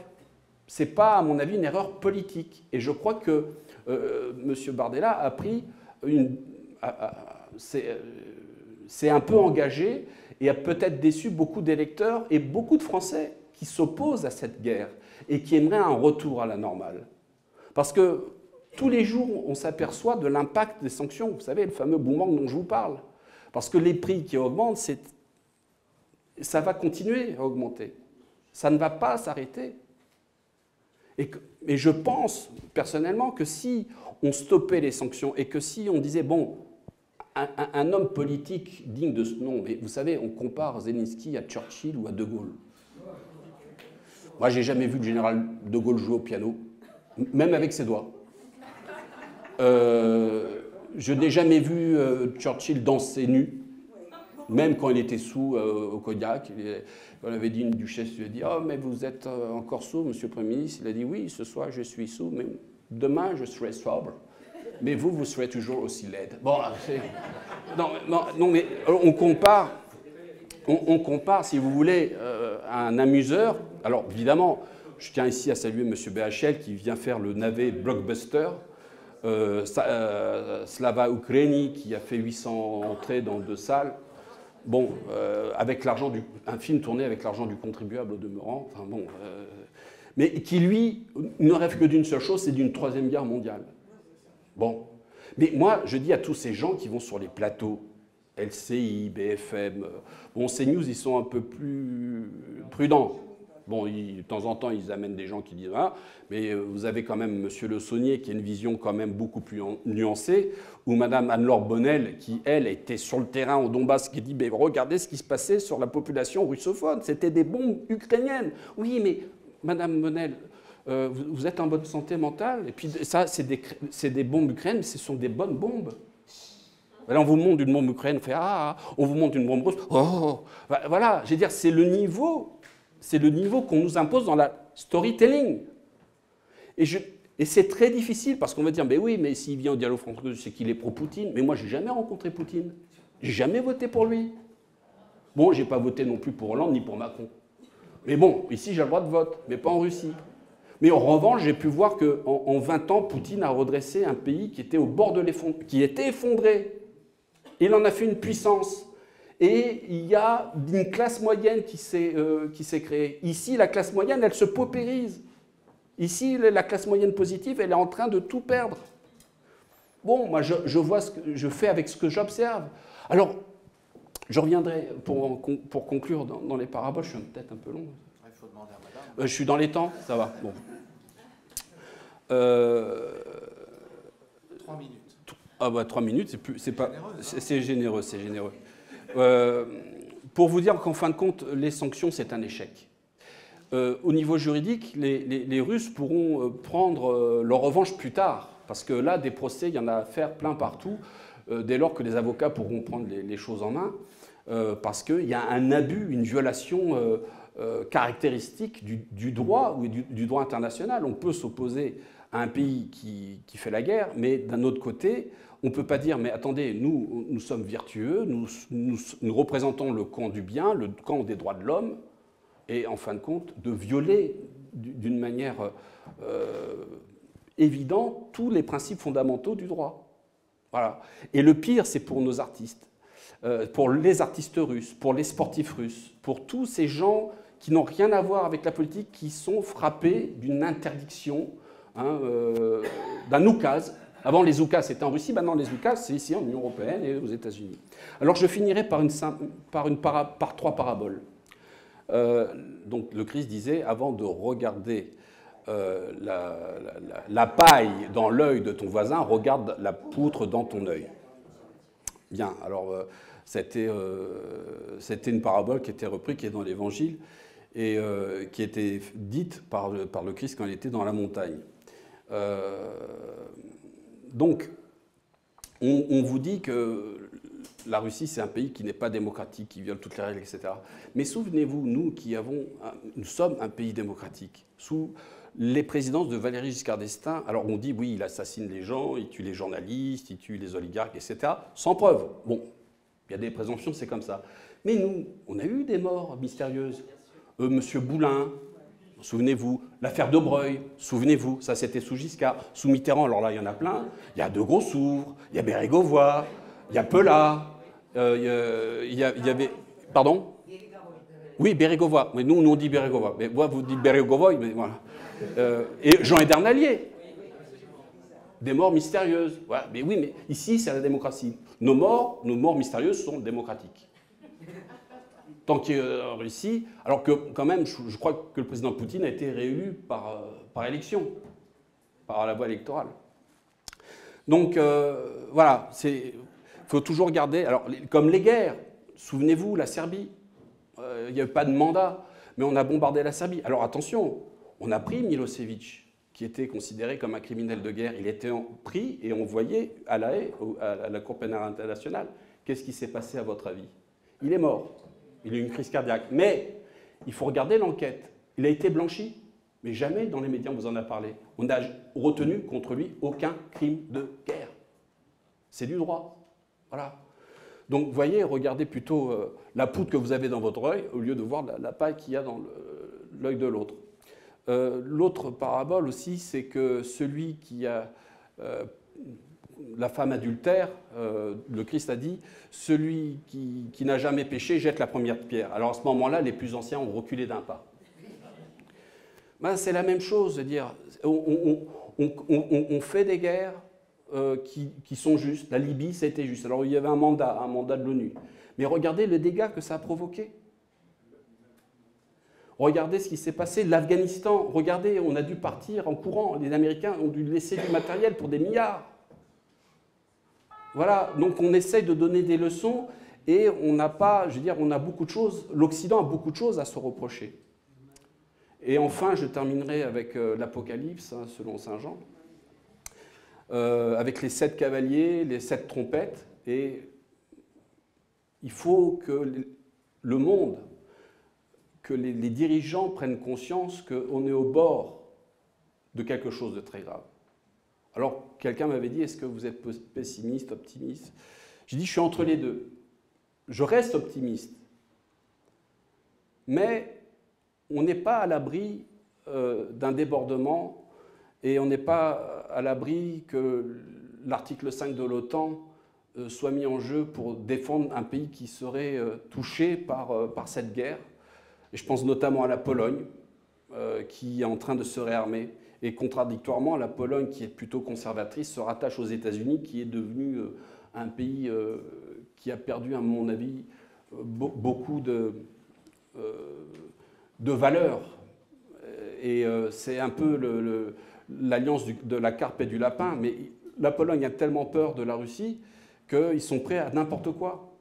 Ce n'est pas, à mon avis, une erreur politique. Et je crois que euh, M. Bardella a pris une. C'est un peu engagé et a peut-être déçu beaucoup d'électeurs et beaucoup de Français qui s'opposent à cette guerre et qui aimeraient un retour à la normale. Parce que tous les jours, on s'aperçoit de l'impact des sanctions. Vous savez, le fameux boomerang dont je vous parle. Parce que les prix qui augmentent, ça va continuer à augmenter. Ça ne va pas s'arrêter. Et, et, je pense personnellement que si on stoppait les sanctions et que si on disait, bon, un, homme politique digne de ce nom, mais vous savez, on compare Zelensky à Churchill ou à De Gaulle. Moi, j'ai jamais vu le général de Gaulle jouer au piano, même avec ses doigts. Euh, je n'ai jamais vu Churchill danser nu, même quand il était sous au Kodiak. On avait dit, une duchesse lui a dit Oh, mais vous êtes encore sous, monsieur le Premier ministre Il a dit Oui, ce soir je suis sous, mais demain je serai sobre. Mais vous, vous serez toujours aussi laide. Bon, non, non, mais on compare on, compare, si vous voulez, euh, à un amuseur. Alors, évidemment, je tiens ici à saluer M. BHL qui vient faire le navet blockbuster. Euh, euh, Slava Ukraini qui a fait 800 entrées dans deux salles. Bon, avec l'argent du, un film tourné avec l'argent du contribuable au demeurant. Enfin bon, mais qui lui ne rêve que d'une seule chose, c'est d'une troisième guerre mondiale. Bon, mais moi je dis à tous ces gens qui vont sur les plateaux LCI, BFM. Euh, bon, CNews, ils sont un peu plus prudents. Bon, de temps en temps, ils amènent des gens qui disent ah, mais euh, vous avez quand même M. Le Saunier qui a une vision quand même beaucoup plus nuancée, ou Mme Anne-Laure Bonnel qui, elle, était sur le terrain au Donbass, qui dit mais regardez ce qui se passait sur la population russophone, c'était des bombes ukrainiennes. Oui, mais Mme Bonnel, euh, vous, êtes en bonne santé mentale, et puis ça, c'est des, des bombes ukrainiennes, mais ce sont des bonnes bombes. Là, on vous montre une bombe ukrainienne, on fait ah, on vous montre une bombe russe, oh, voilà, je veux dire, c'est le niveau, c'est le niveau qu'on nous impose dans la storytelling. Et, et c'est très difficile parce qu'on va dire, mais oui, mais s'il vient au dialogue franco c'est qu'il est pro-Poutine. Mais moi, j'ai jamais rencontré Poutine. J'ai jamais voté pour lui. Bon, j'ai pas voté non plus pour Hollande ni pour Macron. Mais bon, ici, j'ai le droit de vote, mais pas en Russie. Mais en revanche, j'ai pu voir qu'en en 20 ans, Poutine a redressé un pays qui était au bord de l'effondrement, qui était effondré. Il en a fait une puissance. Et il y a une classe moyenne qui s'est euh, créée. Ici, la classe moyenne, elle se paupérise. Ici, la classe moyenne positive, elle est en train de tout perdre. Bon, moi, je, vois ce que je fais avec ce que j'observe. Alors, je reviendrai pour, pour conclure dans, les paraboles. Je suis peut-être un peu long. Il faut demander à madame. Euh, je suis dans les temps, ça va. Bon. Euh, Trois minutes. Ah bah trois minutes, c'est plus, c'est pas, c'est généreux, c'est généreux. Euh, pour vous dire qu'en fin de compte, les sanctions, c'est un échec. Euh, au niveau juridique, les, Russes pourront prendre leur revanche plus tard, parce que là, des procès, il y en a à faire plein partout, dès lors que les avocats pourront prendre les, choses en main, parce qu'il y a un abus, une violation caractéristique du, droit ou du, droit international. On peut s'opposer à un pays qui, qui, fait la guerre, mais d'un autre côté, on ne peut pas dire, mais attendez, nous, nous sommes vertueux, nous, nous, représentons le camp du bien, le camp des droits de l'homme, et en fin de compte, de violer d'une manière euh, évidente tous les principes fondamentaux du droit. Voilà. Et le pire, c'est pour nos artistes, euh, pour les artistes russes, pour les sportifs russes, pour tous ces gens qui n'ont rien à voir avec la politique, qui sont frappés d'une interdiction, hein, euh, d'un oukase, avant, les oukas, c'était en Russie, maintenant, les oukas, c'est ici, en Union européenne et aux États-Unis. Alors, je finirai par, trois paraboles. Euh, donc, le Christ disait, avant de regarder euh, la, paille dans l'œil de ton voisin, regarde la poutre dans ton œil. Bien, alors, c'était une parabole qui était reprise, qui est dans l'Évangile, et qui était dite par, le Christ quand il était dans la montagne. Donc, on, vous dit que la Russie, c'est un pays qui n'est pas démocratique, qui viole toutes les règles, etc. Mais souvenez-vous, nous qui avons, nous sommes un pays démocratique. Sous les présidences de Valéry Giscard d'Estaing, alors on dit oui, il assassine les gens, il tue les journalistes, il tue les oligarques, etc. Sans preuve. Bon, il y a des présomptions, c'est comme ça. Mais nous, on a eu des morts mystérieuses. Euh, Monsieur Boulin, Souvenez-vous, l'affaire de Breuil, souvenez-vous, ça c'était sous Giscard. Sous Mitterrand, alors là, il y en a plein. Il y a De Grossouvre, il y a Bérégovoy, il y a Pelat, euh, il, y avait. Pardon? Oui, Bérégovoy. Mais nous, nous on dit Bérégovoy. Mais moi, vous dites Bérégovoy, mais voilà. Euh, et Jean Edernalier. Des morts mystérieuses. Mais oui, mais ici, c'est la démocratie. Nos morts, nos morts mystérieuses sont démocratiques tant qu'il est en Russie, alors que quand même, je, crois que le président Poutine a été réélu par, euh, par élection, par la voie électorale. Donc euh, voilà, il faut toujours garder, alors comme les guerres, souvenez-vous, la Serbie, euh, il n'y avait pas de mandat, mais on a bombardé la Serbie. Alors attention, on a pris Milosevic, qui était considéré comme un criminel de guerre, il était pris et envoyé à la à la Cour pénale internationale. Qu'est-ce qui s'est passé à votre avis? Il est mort. Il a eu une crise cardiaque. Mais il faut regarder l'enquête. Il a été blanchi, mais jamais dans les médias on vous en a parlé. On n'a retenu contre lui aucun crime de guerre. C'est du droit. Voilà. Donc, voyez, regardez plutôt euh, la poudre que vous avez dans votre œil au lieu de voir la, paille qu'il y a dans l'œil de l'autre. Euh, l'autre parabole aussi, c'est que celui qui a euh, la femme adultère, le Christ a dit, celui qui, n'a jamais péché jette la première pierre. Alors à ce moment-là, les plus anciens ont reculé d'un pas. Ben, c'est la même chose, dire, on fait des guerres, euh, qui, sont justes. La Libye, été juste. Alors il y avait un mandat, un mandat de l'ONU. Mais regardez le dégât que ça a provoqué. Regardez ce qui s'est passé. L'Afghanistan, regardez, on a dû partir en courant. Les Américains ont dû laisser du matériel pour des milliards. Voilà, donc on essaye de donner des leçons et on n'a pas, je veux dire, on a beaucoup de choses, l'Occident a beaucoup de choses à se reprocher. Et enfin, je terminerai avec euh, l'Apocalypse, hein, selon Saint Jean. Euh, avec les sept cavaliers, les sept trompettes. Et il faut que le monde, que les, dirigeants prennent conscience qu'on est au bord de quelque chose de très grave. Alors, quelqu'un m'avait dit, est-ce que vous êtes pessimiste, optimiste? J'ai dit, je suis entre les deux. Je reste optimiste. Mais on n'est pas à l'abri euh, d'un débordement et on n'est pas à l'abri que l'article 5 de l'OTAN euh, soit mis en jeu pour défendre un pays qui serait euh, touché par, par cette guerre. Je pense notamment à la Pologne, qui est en train de se réarmer. Et contradictoirement, la Pologne, qui est plutôt conservatrice, se rattache aux États-Unis, qui est devenu un pays qui a perdu, à mon avis, beaucoup de, de valeurs. Et c'est un peu l'alliance de la carpe et du lapin, mais la Pologne a tellement peur de la Russie qu'ils sont prêts à n'importe quoi.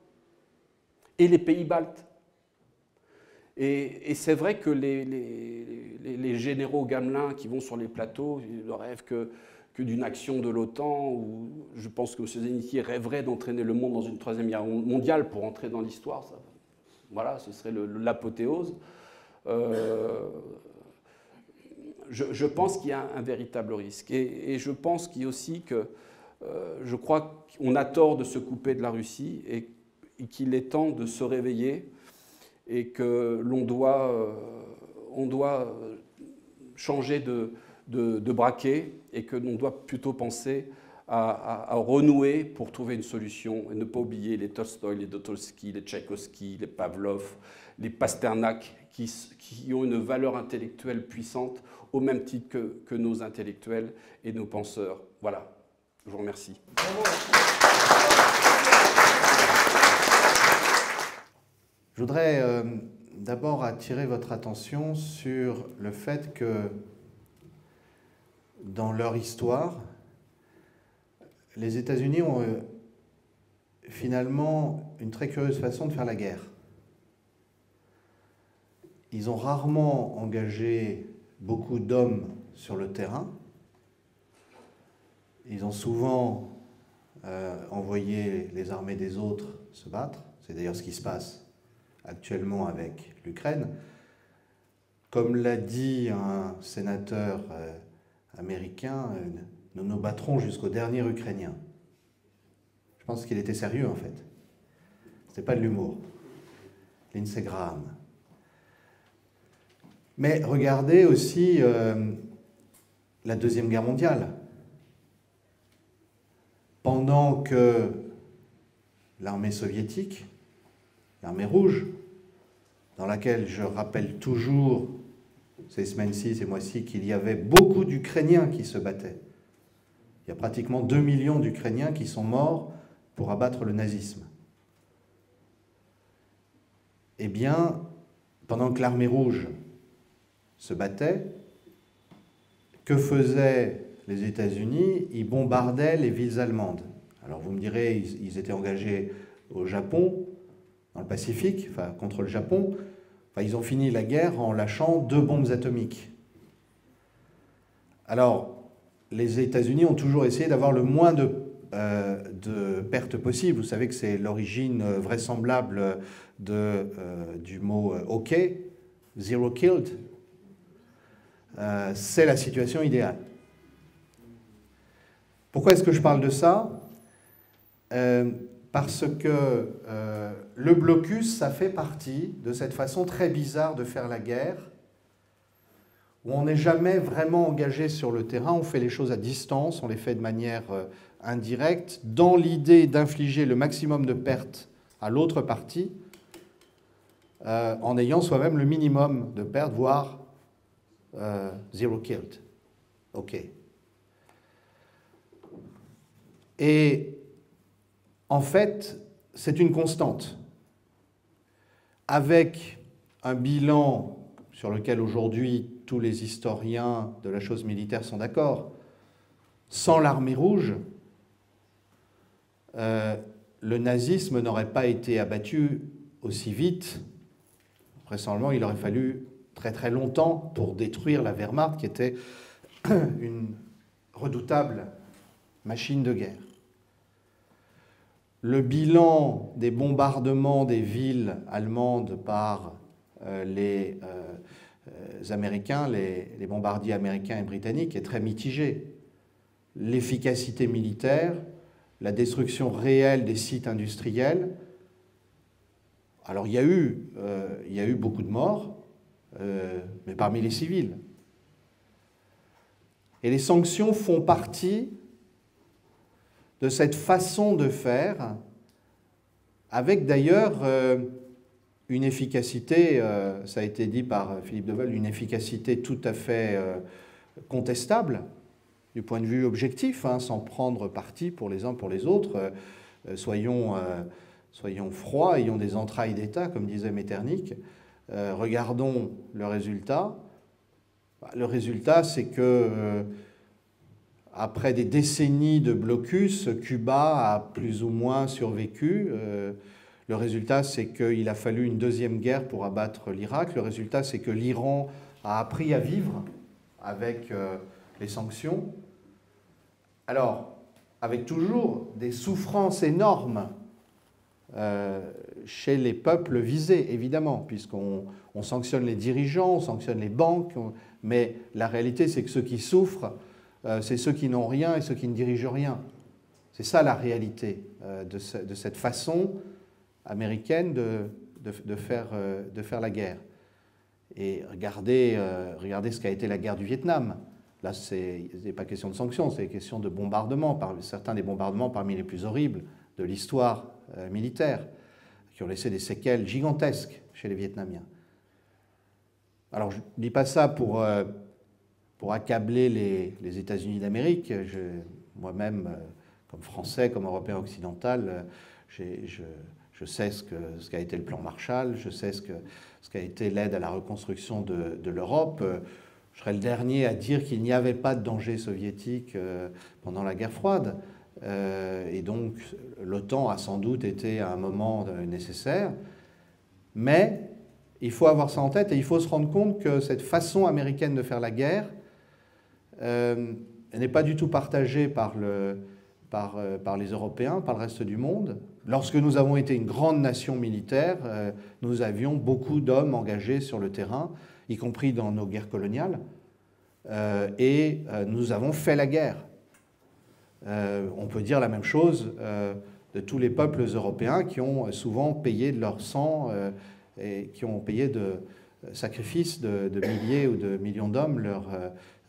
Et les pays baltes. Et, c'est vrai que les, généraux gamelins qui vont sur les plateaux, ne rêvent que, d'une action de l'OTAN, ou je pense que M. Zeniti rêverait d'entraîner le monde dans une troisième guerre mondiale pour entrer dans l'histoire. Voilà, ce serait l'apothéose. Euh, je, pense qu'il y a un, véritable risque. Et, je pense qu'il y a aussi que euh, je crois qu'on a tort de se couper de la Russie et, qu'il est temps de se réveiller et que l'on doit, euh, on doit changer de, de, braquet et que l'on doit plutôt penser à, renouer pour trouver une solution et ne pas oublier les Tolstoï, les Dotolsky, les Tchaïkovski, les Pavlov, les Pasternak qui, qui ont une valeur intellectuelle puissante au même titre que, nos intellectuels et nos penseurs. Voilà, je vous remercie. Je voudrais euh, d'abord attirer votre attention sur le fait que dans leur histoire, les États-Unis ont euh, finalement une très curieuse façon de faire la guerre. Ils ont rarement engagé beaucoup d'hommes sur le terrain. Ils ont souvent euh, envoyé les armées des autres se battre. C'est d'ailleurs ce qui se passe actuellement avec l'Ukraine. Comme l'a dit un sénateur euh, américain, euh, nous nous battrons jusqu'au dernier Ukrainien. Je pense qu'il était sérieux en fait. Ce n'était pas de l'humour. Lindsey. Mais regardez aussi euh, la Deuxième Guerre mondiale. Pendant que l'armée soviétique, l'armée rouge, dans laquelle je rappelle toujours ces semaines-ci, ces mois-ci, qu'il y avait beaucoup d'Ukrainiens qui se battaient. Il y a pratiquement 2 millions d'Ukrainiens qui sont morts pour abattre le nazisme. Eh bien, pendant que l'armée rouge se battaient. Que faisaient les États-Unis? Ils bombardaient les villes allemandes. Alors vous me direz, ils, étaient engagés au Japon, dans le Pacifique, enfin, contre le Japon. Enfin, ils ont fini la guerre en lâchant deux bombes atomiques. Alors, les États-Unis ont toujours essayé d'avoir le moins de, de, pertes possibles. Vous savez que c'est l'origine vraisemblable de, du mot OK, zero killed. c'est la situation idéale. Pourquoi est-ce que je parle de ça? Euh, Parce que euh, le blocus, ça fait partie de cette façon très bizarre de faire la guerre, où on n'est jamais vraiment engagé sur le terrain, on fait les choses à distance, on les fait de manière euh, indirecte, dans l'idée d'infliger le maximum de pertes à l'autre partie, en ayant soi-même le minimum de pertes, voire zero killed. OK. Et en fait, c'est une constante. Avec un bilan sur lequel aujourd'hui tous les historiens de la chose militaire sont d'accord, sans l'armée rouge, euh, le nazisme n'aurait pas été abattu aussi vite. Vraisemblablement, il aurait fallu très très longtemps pour détruire la Wehrmacht, qui était une redoutable machine de guerre le bilan des bombardements des villes allemandes par euh, les euh, Américains, les, bombardiers américains et britanniques est très mitigé. L'efficacité militaire, la destruction réelle des sites industriels. Alors euh, il y a eu beaucoup de morts, mais parmi les civils. Et les sanctions font partie de cette façon de faire, avec d'ailleurs euh, une efficacité, euh, ça a été dit par Philippe Deval, une efficacité tout à fait euh, contestable du point de vue objectif, hein, sans prendre parti pour les uns pour les autres. soyons, soyons froids, ayons des entrailles d'État, comme disait Metternich. regardons le résultat. Bah, le résultat, c'est que après des décennies de blocus, Cuba a plus ou moins survécu. Euh, le résultat, c'est qu'il a fallu une deuxième guerre pour abattre l'Irak. Le résultat, c'est que l'Iran a appris à vivre avec euh, les sanctions. Alors, avec toujours des souffrances énormes euh, chez les peuples visés, évidemment, puisqu'on sanctionne les dirigeants, on sanctionne les banques, mais la réalité, c'est que ceux qui souffrent, c'est ceux qui n'ont rien et ceux qui ne dirigent rien. C'est ça la réalité euh, de, cette façon américaine de, faire, euh, de faire la guerre. Et regardez, regardez ce qu'a été la guerre du Vietnam. Là, ce n'est pas question de sanctions, c'est question de bombardements, certains des bombardements parmi les plus horribles de l'histoire militaire, qui ont laissé des séquelles gigantesques chez les Vietnamiens. Alors, je ne dis pas ça pour pour accabler les, États-Unis d'Amérique. Moi-même, euh, comme Français, comme Européen occidental, euh, je, sais ce qu'a été le plan Marshall, je sais ce qu'a été l'aide à la reconstruction de, l'Europe. Je serais le dernier à dire qu'il n'y avait pas de danger soviétique euh, pendant la guerre froide. et donc, l'OTAN a sans doute été à un moment nécessaire. Mais il faut avoir ça en tête et il faut se rendre compte que cette façon américaine de faire la guerre, euh, n'est pas du tout partagée euh, par, les Européens, par le reste du monde. Lorsque nous avons été une grande nation militaire, euh, nous avions beaucoup d'hommes engagés sur le terrain, y compris dans nos guerres coloniales, et nous avons fait la guerre. on peut dire la même chose de tous les peuples européens qui ont souvent payé de leur sang et qui ont payé de sacrifices de milliers ou de millions d'hommes leur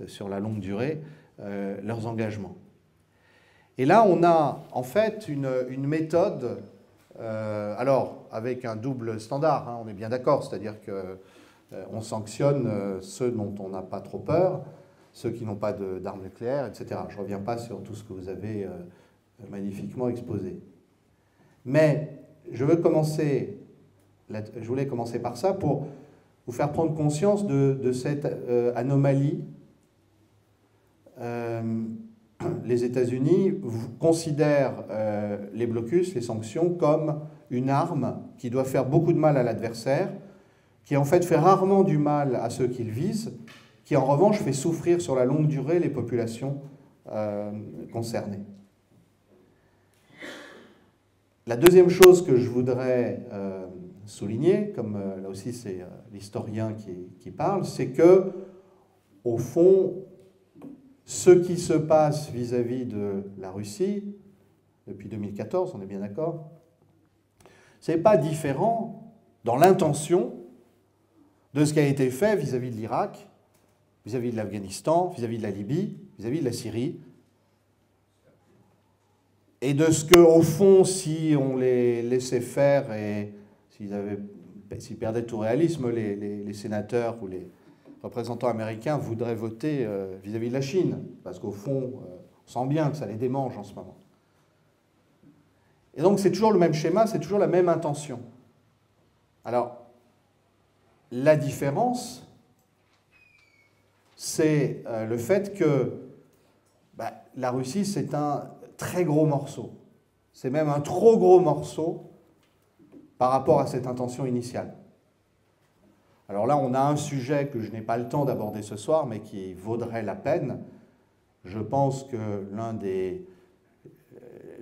sur la longue durée euh, leurs engagements. Et là, on a en fait une, méthode, euh, alors avec un double standard, hein, on est bien d'accord, c'est-à-dire qu'on euh, sanctionne ceux dont on n'a pas trop peur, ceux qui n'ont pas d'armes nucléaires, etc. Je ne reviens pas sur tout ce que vous avez magnifiquement exposé. Mais je veux commencer, je voulais commencer par ça pour vous faire prendre conscience de, cette anomalie les États-Unis considèrent euh, les blocus, les sanctions, comme une arme qui doit faire beaucoup de mal à l'adversaire, qui en fait fait rarement du mal à ceux qu'ils visent, qui en revanche fait souffrir sur la longue durée les populations euh, concernées. La deuxième chose que je voudrais euh, souligner, comme euh, là aussi c'est l'historien qui, parle, c'est que, au fond, ce qui se passe vis-à-vis de la Russie, depuis 2014, on est bien d'accord, ce n'est pas différent dans l'intention de ce qui a été fait vis-à-vis de l'Irak, vis-à-vis de l'Afghanistan, vis-à-vis de la Libye, vis-à-vis de la Syrie, et de ce que, au fond, si on les laissait faire et s'ils perdaient tout réalisme, les, sénateurs ou les représentants américains voudraient voter euh, vis-à-vis de la Chine, parce qu'au fond, euh, on sent bien que ça les démange en ce moment. Et donc c'est toujours le même schéma, c'est toujours la même intention. Alors, la différence, c'est euh, le fait que bah, la Russie, c'est un très gros morceau. C'est même un trop gros morceau par rapport à cette intention initiale. Alors là, on a un sujet que je n'ai pas le temps d'aborder ce soir, mais qui vaudrait la peine. Je pense que euh,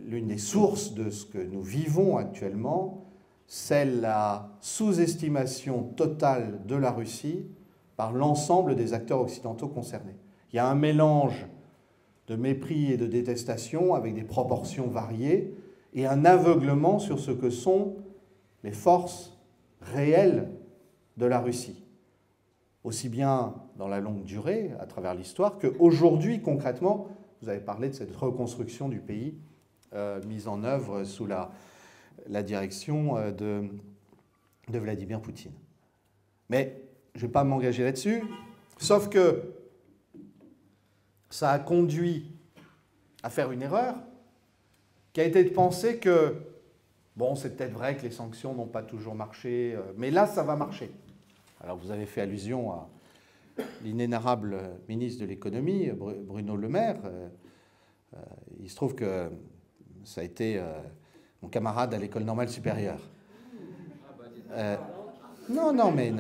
l'une des sources de ce que nous vivons actuellement, c'est la sous-estimation totale de la Russie par l'ensemble des acteurs occidentaux concernés. Il y a un mélange de mépris et de détestation avec des proportions variées et un aveuglement sur ce que sont les forces réelles de la Russie, aussi bien dans la longue durée, à travers l'histoire, qu'aujourd'hui, concrètement, vous avez parlé de cette reconstruction du pays euh, mise en œuvre sous la, direction euh, de, de Vladimir Poutine. Mais je ne vais pas m'engager là-dessus, sauf que ça a conduit à faire une erreur qui a été de penser que, bon, c'est peut-être vrai que les sanctions n'ont pas toujours marché, euh, mais là, ça va marcher. Alors, vous avez fait allusion à l'inénarrable ministre de l'économie, Bruno Le Maire. Euh, il se trouve que ça a été mon camarade à l'école normale supérieure. Euh, non, non, mais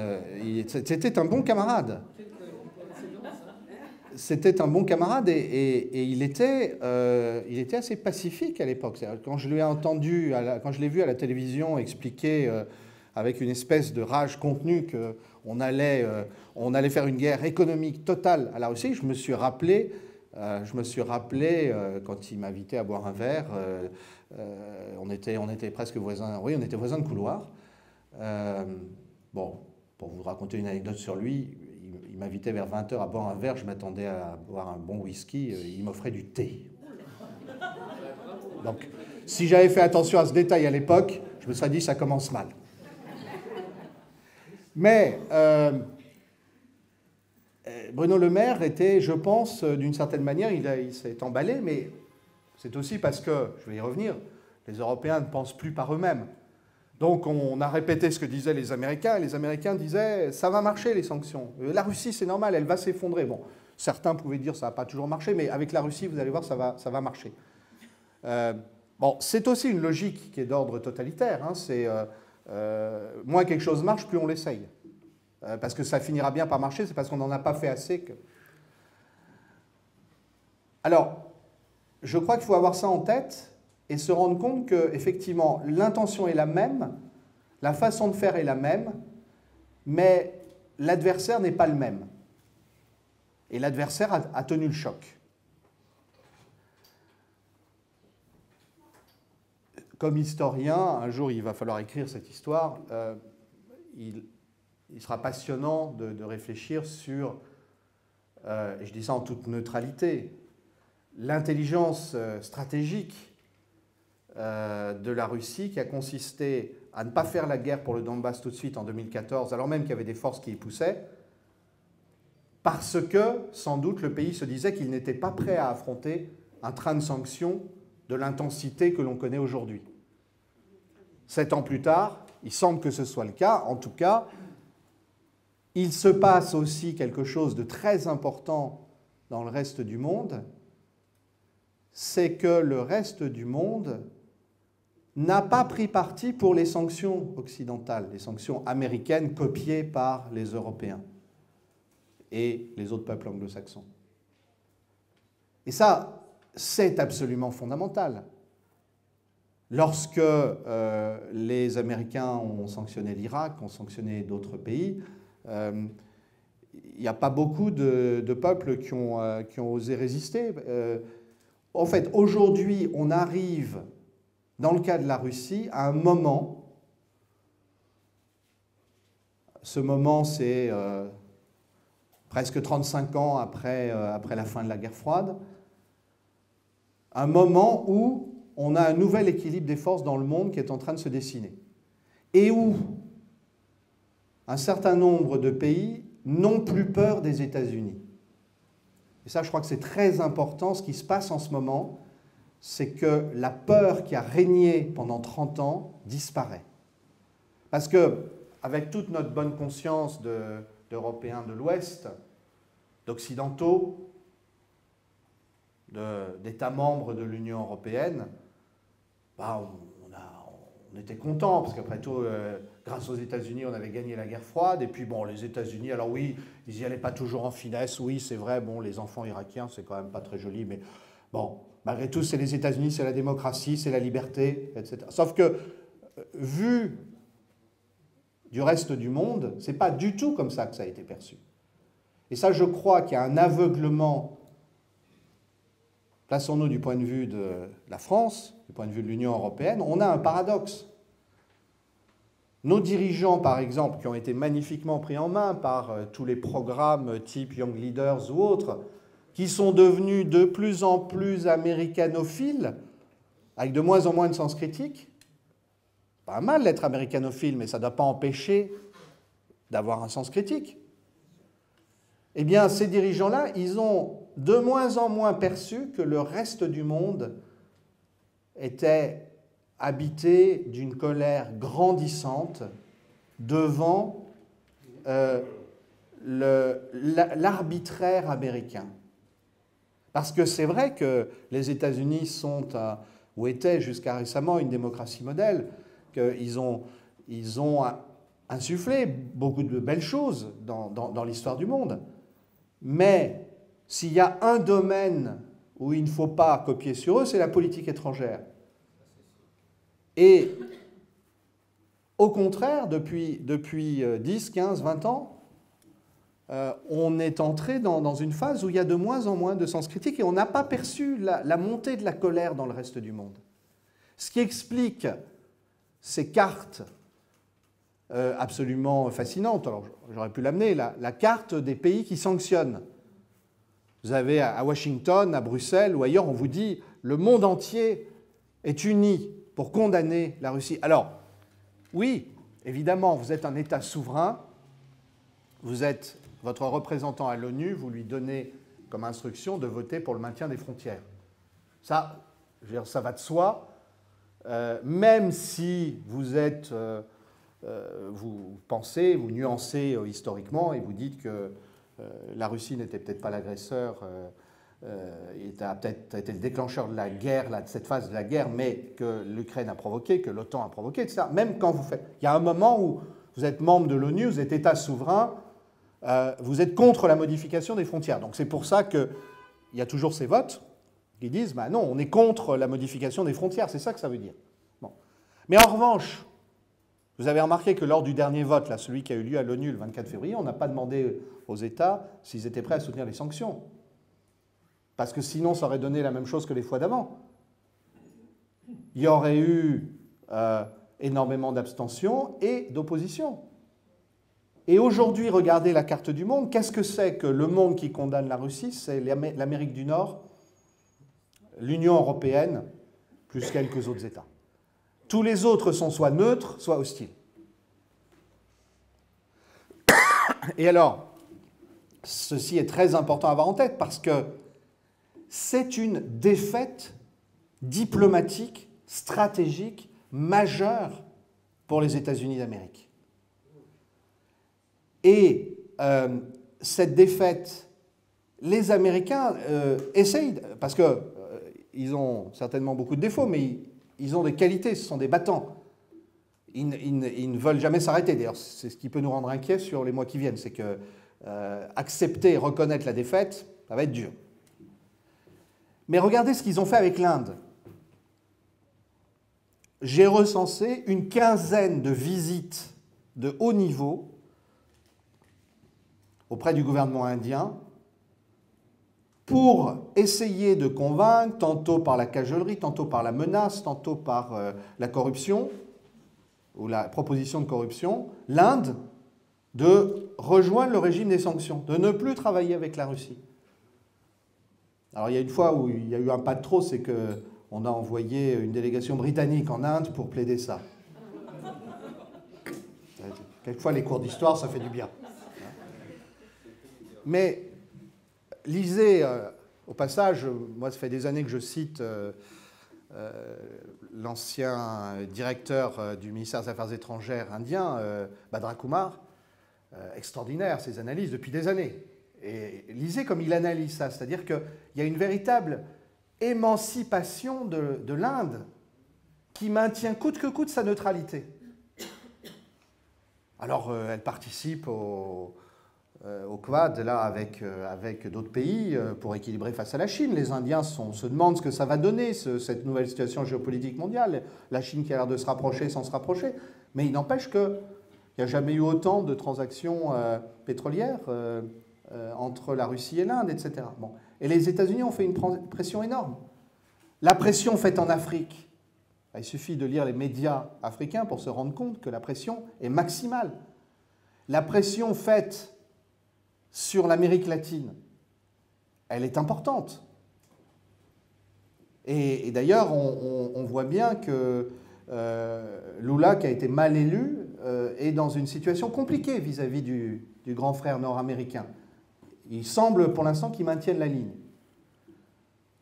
c'était un bon camarade. C'était un bon camarade et, il, était, euh, il était assez pacifique à l'époque. Quand je l'ai entendu, quand je l'ai vu à la télévision expliquer euh, avec une espèce de rage contenue qu'on allait, on allait faire une guerre économique totale à la Russie, je me suis rappelé, je me suis rappelé quand il m'invitait à boire un verre euh, on, était, on était presque voisins, oui, on était voisins de couloir. Euh, bon, pour vous raconter une anecdote sur lui, il, m'invitait vers 20h à boire un verre, je m'attendais à boire un bon whisky, euh, il m'offrait du thé. Donc, si j'avais fait attention à ce détail à l'époque, je me serais dit ça commence mal. Mais Bruno Le Maire était, je pense, d'une certaine manière, il, s'est emballé, mais c'est aussi parce que, je vais y revenir, les Européens ne pensent plus par eux-mêmes. Donc on a répété ce que disaient les Américains, et les Américains disaient ça va marcher les sanctions. Euh, la Russie c'est normal, elle va s'effondrer. Bon, certains pouvaient dire ça n'a pas toujours marché, mais avec la Russie vous allez voir ça va, ça va marcher. Euh, bon, c'est aussi une logique qui est d'ordre totalitaire. Hein. c'est euh, moins quelque chose marche, plus on l'essaye. parce que ça finira bien par marcher, c'est parce qu'on n'en a pas fait assez que. Alors, je crois qu'il faut avoir ça en tête et se rendre compte que effectivement l'intention est la même, la façon de faire est la même, mais l'adversaire n'est pas le même. Et l'adversaire a, tenu le choc. Comme historien, un jour il va falloir écrire cette histoire, euh, il, sera passionnant de, réfléchir sur, euh, et je dis ça en toute neutralité, l'intelligence euh, stratégique de la Russie qui a consisté à ne pas faire la guerre pour le Donbass tout de suite en 2014, alors même qu'il y avait des forces qui y poussaient, parce que, sans doute, le pays se disait qu'il n'était pas prêt à affronter un train de sanctions de l'intensité que l'on connaît aujourd'hui. Sept ans plus tard, il semble que ce soit le cas. En tout cas, il se passe aussi quelque chose de très important dans le reste du monde, c'est que le reste du monde n'a pas pris parti pour les sanctions occidentales, les sanctions américaines copiées par les Européens. et les autres peuples anglo-saxons. Et ça, c'est absolument fondamental. Lorsque euh, les Américains ont sanctionné l'Irak, ont sanctionné d'autres pays, euh, il n'y a pas beaucoup de, peuples qui ont, euh, qui ont, osé résister. en fait, aujourd'hui, on arrive, dans le cas de la Russie, à un moment, ce moment c'est presque 35 ans après, après la fin de la guerre froide, un moment où on a un nouvel équilibre des forces dans le monde qui est en train de se dessiner. Et où un certain nombre de pays n'ont plus peur des États-Unis. Et ça, je crois que c'est très important. Ce qui se passe en ce moment, c'est que la peur qui a régné pendant 30 ans disparaît. Parce que, avec toute notre bonne conscience d'Européens de, l'Ouest, d'Occidentaux, d'États membres de l'Union européenne, bah, on, était content, parce qu'après tout, euh, grâce aux États-Unis, on avait gagné la guerre froide. Et puis, bon, les États-Unis, alors oui, ils n'y allaient pas toujours en finesse. Oui, c'est vrai, bon, les enfants irakiens, c'est quand même pas très joli, mais bon, malgré tout, c'est les États-Unis, c'est la démocratie, c'est la liberté, etc. Sauf que, euh, vu du reste du monde, c'est pas du tout comme ça que ça a été perçu. Et ça, je crois qu'il y a un aveuglement Plaçons-nous du point de vue de la France, du point de vue de l'Union européenne, on a un paradoxe. Nos dirigeants, par exemple, qui ont été magnifiquement pris en main par euh, tous les programmes type Young Leaders ou autres, qui sont devenus de plus en plus américanophiles, avec de moins en moins de sens critique. Pas mal d'être américanophile, mais ça ne doit pas empêcher d'avoir un sens critique. Eh bien, ces dirigeants-là, ils ont de moins en moins perçu que le reste du monde était habité d'une colère grandissante devant euh, l'arbitraire américain. Parce que c'est vrai que les États-Unis sont, ou étaient jusqu'à récemment, une démocratie modèle, qu'ils ont, ils ont insufflé beaucoup de belles choses dans, dans l'histoire du monde. Mais s'il y a un domaine où il ne faut pas copier sur eux, c'est la politique étrangère. Et au contraire, depuis, depuis 10, 15, 20 ans, euh, on est entré dans, une phase où il y a de moins en moins de sens critique et on n'a pas perçu la, montée de la colère dans le reste du monde. Ce qui explique ces cartes euh, absolument fascinantes, alors j'aurais pu l'amener, la carte des pays qui sanctionnent. Vous avez à Washington, à Bruxelles ou ailleurs, on vous dit le monde entier est uni pour condamner la Russie. Alors, oui, évidemment, vous êtes un État souverain, vous êtes votre représentant à l'ONU, vous lui donnez comme instruction de voter pour le maintien des frontières. Ça, je veux dire, ça va de soi, euh, même si vous êtes, euh, euh, vous pensez, vous nuancez historiquement et vous dites que la Russie n'était peut-être pas l'agresseur, euh, euh, a peut-être été le déclencheur de la guerre, de cette phase de la guerre, mais que l'Ukraine a provoqué, que l'OTAN a provoqué, etc. Même quand vous faites. Il y a un moment où vous êtes membre de l'ONU, vous êtes État souverain, vous êtes contre la modification des frontières. Donc c'est pour ça qu'il y a toujours ces votes qui disent bah non, on est contre la modification des frontières, c'est ça que ça veut dire. Bon. Mais en revanche, vous avez remarqué que lors du dernier vote, celui qui a eu lieu à l'ONU le 24 février, on n'a pas demandé aux États s'ils étaient prêts à soutenir les sanctions. Parce que sinon, ça aurait donné la même chose que les fois d'avant. Il y aurait eu euh, énormément d'abstention et d'opposition. Et aujourd'hui, regardez la carte du monde. Qu'est-ce que c'est que le monde qui condamne la Russie? C'est l'Amérique du Nord, l'Union européenne, plus quelques autres États. Tous les autres sont soit neutres, soit hostiles. Et alors, ceci est très important à avoir en tête parce que c'est une défaite diplomatique, stratégique, majeure pour les États-Unis d'Amérique. Et euh, cette défaite, les Américains euh, essayent, parce qu'ils euh, ont certainement beaucoup de défauts, mais ils ont des qualités, ce sont des battants. Ils, ne veulent jamais s'arrêter. D'ailleurs, c'est ce qui peut nous rendre inquiets sur les mois qui viennent. C'est que euh, accepter et reconnaître la défaite, ça va être dur. Mais regardez ce qu'ils ont fait avec l'Inde. J'ai recensé une quinzaine de visites de haut niveau auprès du gouvernement indien pour essayer de convaincre, tantôt par la cajolerie, tantôt par la menace, tantôt par euh, la corruption, ou la proposition de corruption, l'Inde de rejoindre le régime des sanctions, de ne plus travailler avec la Russie. Alors il y a une fois où il y a eu un pas de trop, c'est qu'on a envoyé une délégation britannique en Inde pour plaider ça. Quelquefois les cours d'histoire, ça fait du bien. Mais lisez, euh, au passage, moi ça fait des années que je cite euh, euh, l'ancien directeur du ministère des Affaires étrangères indien, Badra Kumar, extraordinaire ses analyses depuis des années. Et lisez comme il analyse ça, c'est-à-dire qu'il y a une véritable émancipation de, de l'Inde qui maintient coûte que coûte sa neutralité. Alors, elle participe au, au Quad, là, avec, euh, avec d'autres pays, euh, pour équilibrer face à la Chine. Les Indiens se demandent ce que ça va donner, cette nouvelle situation géopolitique mondiale. La Chine qui a l'air de se rapprocher sans se rapprocher. Mais il n'empêche qu'il n'y a jamais eu autant de transactions pétrolières entre la Russie et l'Inde, etc. Bon. Et les États-Unis ont fait une pression énorme. La pression faite en Afrique, il suffit de lire les médias africains pour se rendre compte que la pression est maximale. La pression faite sur l'Amérique latine, elle est importante. Et, d'ailleurs, on, voit bien que euh, Lula, qui a été mal élu, euh, est dans une situation compliquée vis-à-vis du, grand frère nord-américain. Il semble pour l'instant qu'il maintienne la ligne,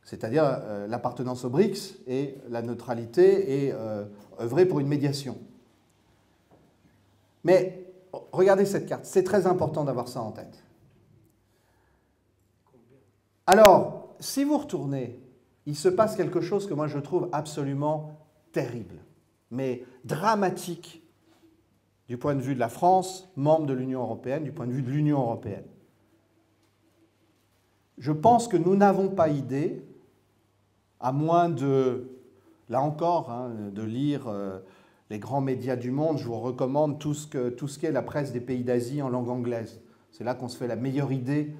c'est-à-dire euh, l'appartenance aux BRICS et la neutralité et œuvrer pour une médiation. Mais regardez cette carte, c'est très important d'avoir ça en tête. Alors, si vous retournez, il se passe quelque chose que moi je trouve absolument terrible, mais dramatique du point de vue de la France, membre de l'Union européenne, du point de vue de l'Union européenne. Je pense que nous n'avons pas idée, à moins de, là encore, hein, de lire euh, les grands médias du monde, je vous recommande tout ce, que, tout ce qu'est la presse des pays d'Asie en langue anglaise. C'est là qu'on se fait la meilleure idée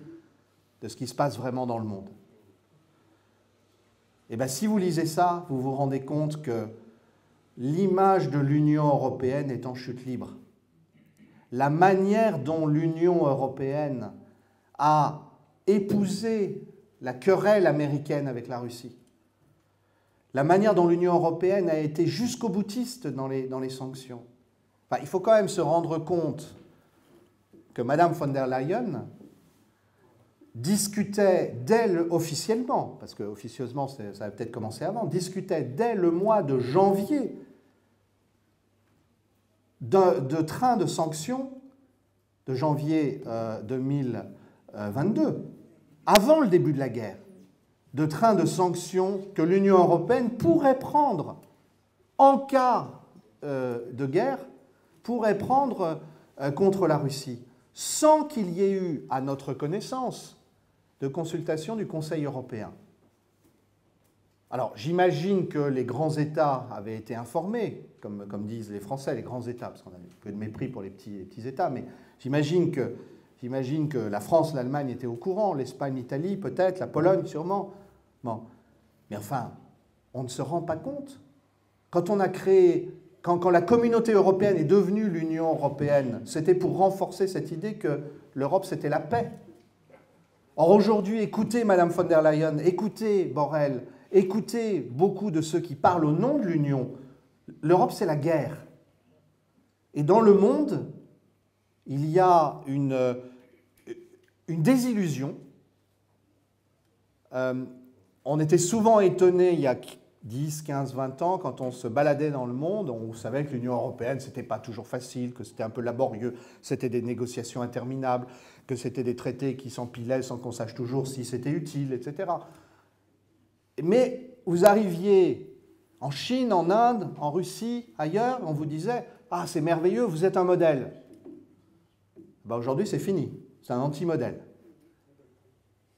de ce qui se passe vraiment dans le monde. Et eh bien si vous lisez ça, vous vous rendez compte que l'image de l'Union européenne est en chute libre. La manière dont l'Union européenne a épousé la querelle américaine avec la Russie, la manière dont l'Union européenne a été jusqu'au boutiste dans les, dans les sanctions. il faut quand même se rendre compte que Mme von der Leyen, discutait dès officiellement, parce que officieusement ça a peut-être commencé avant, discutait dès le mois de janvier de, trains de sanctions de janvier 2022, euh, avant le début de la guerre, de trains de sanctions que l'Union européenne pourrait prendre en cas euh, de guerre, pourrait prendre euh, contre la Russie, sans qu'il y ait eu, à notre connaissance, de consultation du Conseil européen. Alors, j'imagine que les grands États avaient été informés, comme, disent les Français, les grands États, parce qu'on a un peu de mépris pour les petits, États, mais j'imagine que, la France, l'Allemagne étaient au courant, l'Espagne, l'Italie peut-être, la Pologne sûrement. Mais enfin, on ne se rend pas compte. Quand on a créé, quand la communauté européenne est devenue l'Union européenne, c'était pour renforcer cette idée que l'Europe, c'était la paix. Or aujourd'hui, écoutez Madame von der Leyen, écoutez Borrell, écoutez beaucoup de ceux qui parlent au nom de l'Union. L'Europe, c'est la guerre. Et dans le monde, il y a une, une désillusion. Euh, on était souvent étonné il y a 10, 15, 20 ans, quand on se baladait dans le monde, on savait que l'Union européenne, c'était pas toujours facile, que c'était un peu laborieux, c'était des négociations interminables, que c'était des traités qui s'empilaient sans qu'on sache toujours si c'était utile, etc. Mais vous arriviez en Chine, en Inde, en Russie, ailleurs, on vous disait Ah, c'est merveilleux, vous êtes un modèle. Ben, Aujourd'hui, c'est fini. C'est un anti-modèle.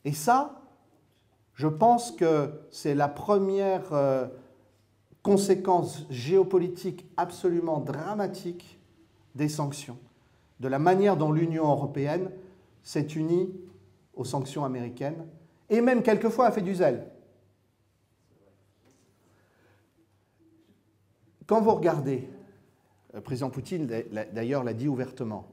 Et ça, je pense que c'est la première euh, conséquence géopolitique absolument dramatique des sanctions, de la manière dont l'Union européenne s'est unie aux sanctions américaines, et même quelquefois a fait du zèle. Quand vous regardez, le euh, président Poutine d'ailleurs l'a dit ouvertement,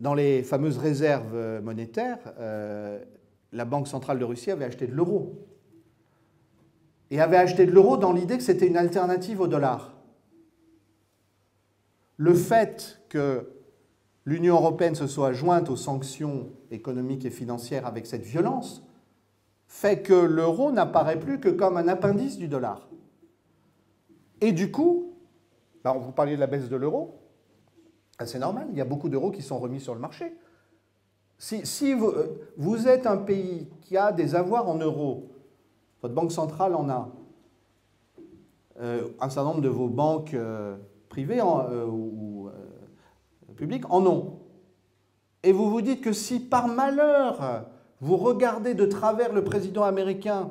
dans les fameuses réserves euh, monétaires, euh, la Banque centrale de Russie avait acheté de l'euro. Et avait acheté de l'euro dans l'idée que c'était une alternative au dollar. Le fait que l'Union européenne se soit jointe aux sanctions économiques et financières avec cette violence fait que l'euro n'apparaît plus que comme un appendice du dollar. Et du coup, bah, vous parliez de la baisse de l'euro, ah, c'est normal, il y a beaucoup d'euros qui sont remis sur le marché. Si, euh, vous, êtes un pays qui a des avoirs en euros, votre banque centrale en a, euh, un certain nombre de vos banques euh, privées ou en ont, et vous vous dites que si par malheur vous regardez de travers le président américain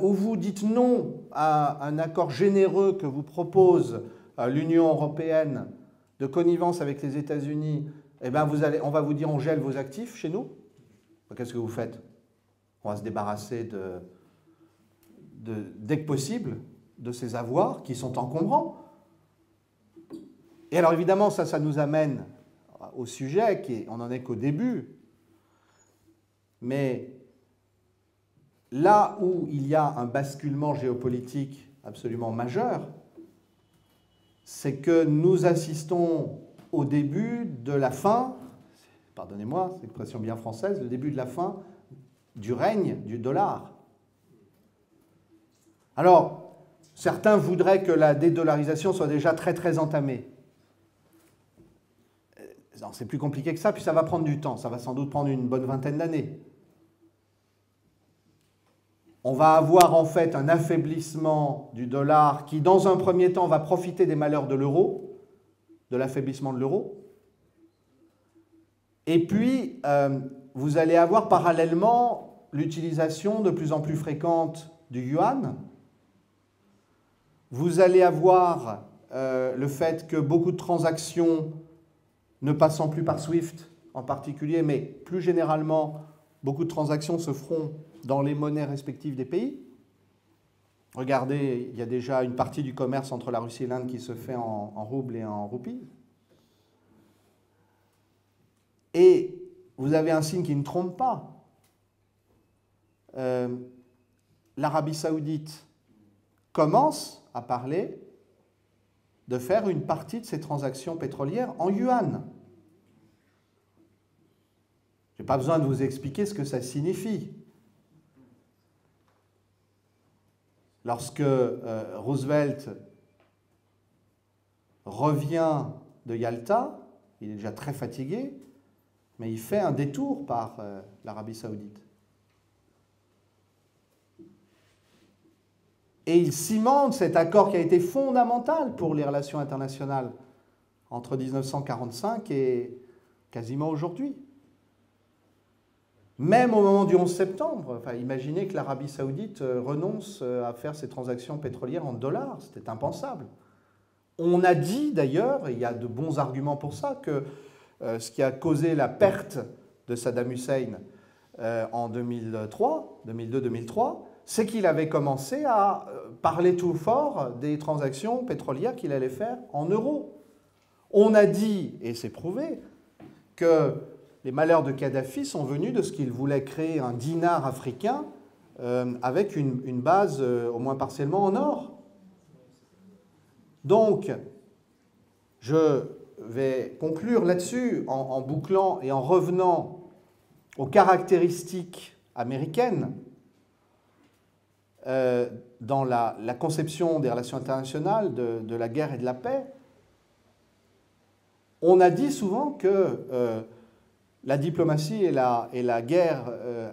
ou vous dites non à un accord généreux que vous propose l'Union européenne de connivence avec les États-Unis, eh ben vous allez, on va vous dire on gèle vos actifs chez nous. Qu'est-ce que vous faites? On va se débarrasser de, dès que possible de ces avoirs qui sont encombrants. Et alors évidemment, ça, ça nous amène au sujet, qui on n'en est qu'au début. Mais là où il y a un basculement géopolitique absolument majeur, c'est que nous assistons au début de la fin, pardonnez-moi, c'est une expression bien française, le début de la fin du règne du dollar. Alors, certains voudraient que la dédollarisation soit déjà très très entamée. C'est plus compliqué que ça, puis ça va prendre du temps, ça va sans doute prendre une bonne vingtaine d'années on va avoir en fait un affaiblissement du dollar qui, dans un premier temps, va profiter des malheurs de l'euro, de l'affaiblissement de l'euro. Et puis, euh, vous allez avoir parallèlement l'utilisation de plus en plus fréquente du yuan. Vous allez avoir euh, le fait que beaucoup de transactions ne passant plus par SWIFT en particulier, mais plus généralement, beaucoup de transactions se feront dans les monnaies respectives des pays. Regardez, il y a déjà une partie du commerce entre la Russie et l'Inde qui se fait en, roubles et en roupies. Et vous avez un signe qui ne trompe pas. Euh, L'Arabie saoudite commence à parler de faire une partie de ses transactions pétrolières en yuan. Je n'ai pas besoin de vous expliquer ce que ça signifie. Lorsque euh, Roosevelt revient de Yalta, il est déjà très fatigué, mais il fait un détour par euh, l'Arabie saoudite. Et il cimente cet accord qui a été fondamental pour les relations internationales entre 1945 et quasiment aujourd'hui. Même au moment du 11 septembre, imaginez que l'Arabie saoudite euh, renonce euh, à faire ses transactions pétrolières en dollars, c'était impensable. On a dit d'ailleurs, et il y a de bons arguments pour ça, que euh, ce qui a causé la perte de Saddam Hussein en 2003, 2002-2003, c'est qu'il avait commencé à parler tout fort des transactions pétrolières qu'il allait faire en euros. On a dit, et c'est prouvé, que les malheurs de Kadhafi sont venus de ce qu'il voulait créer un dinar africain euh, avec une, base euh, au moins partiellement en or. Donc, je vais conclure là-dessus en, bouclant et en revenant aux caractéristiques américaines euh, dans la, conception des relations internationales, de, la guerre et de la paix. On a dit souvent que la diplomatie et la, guerre euh,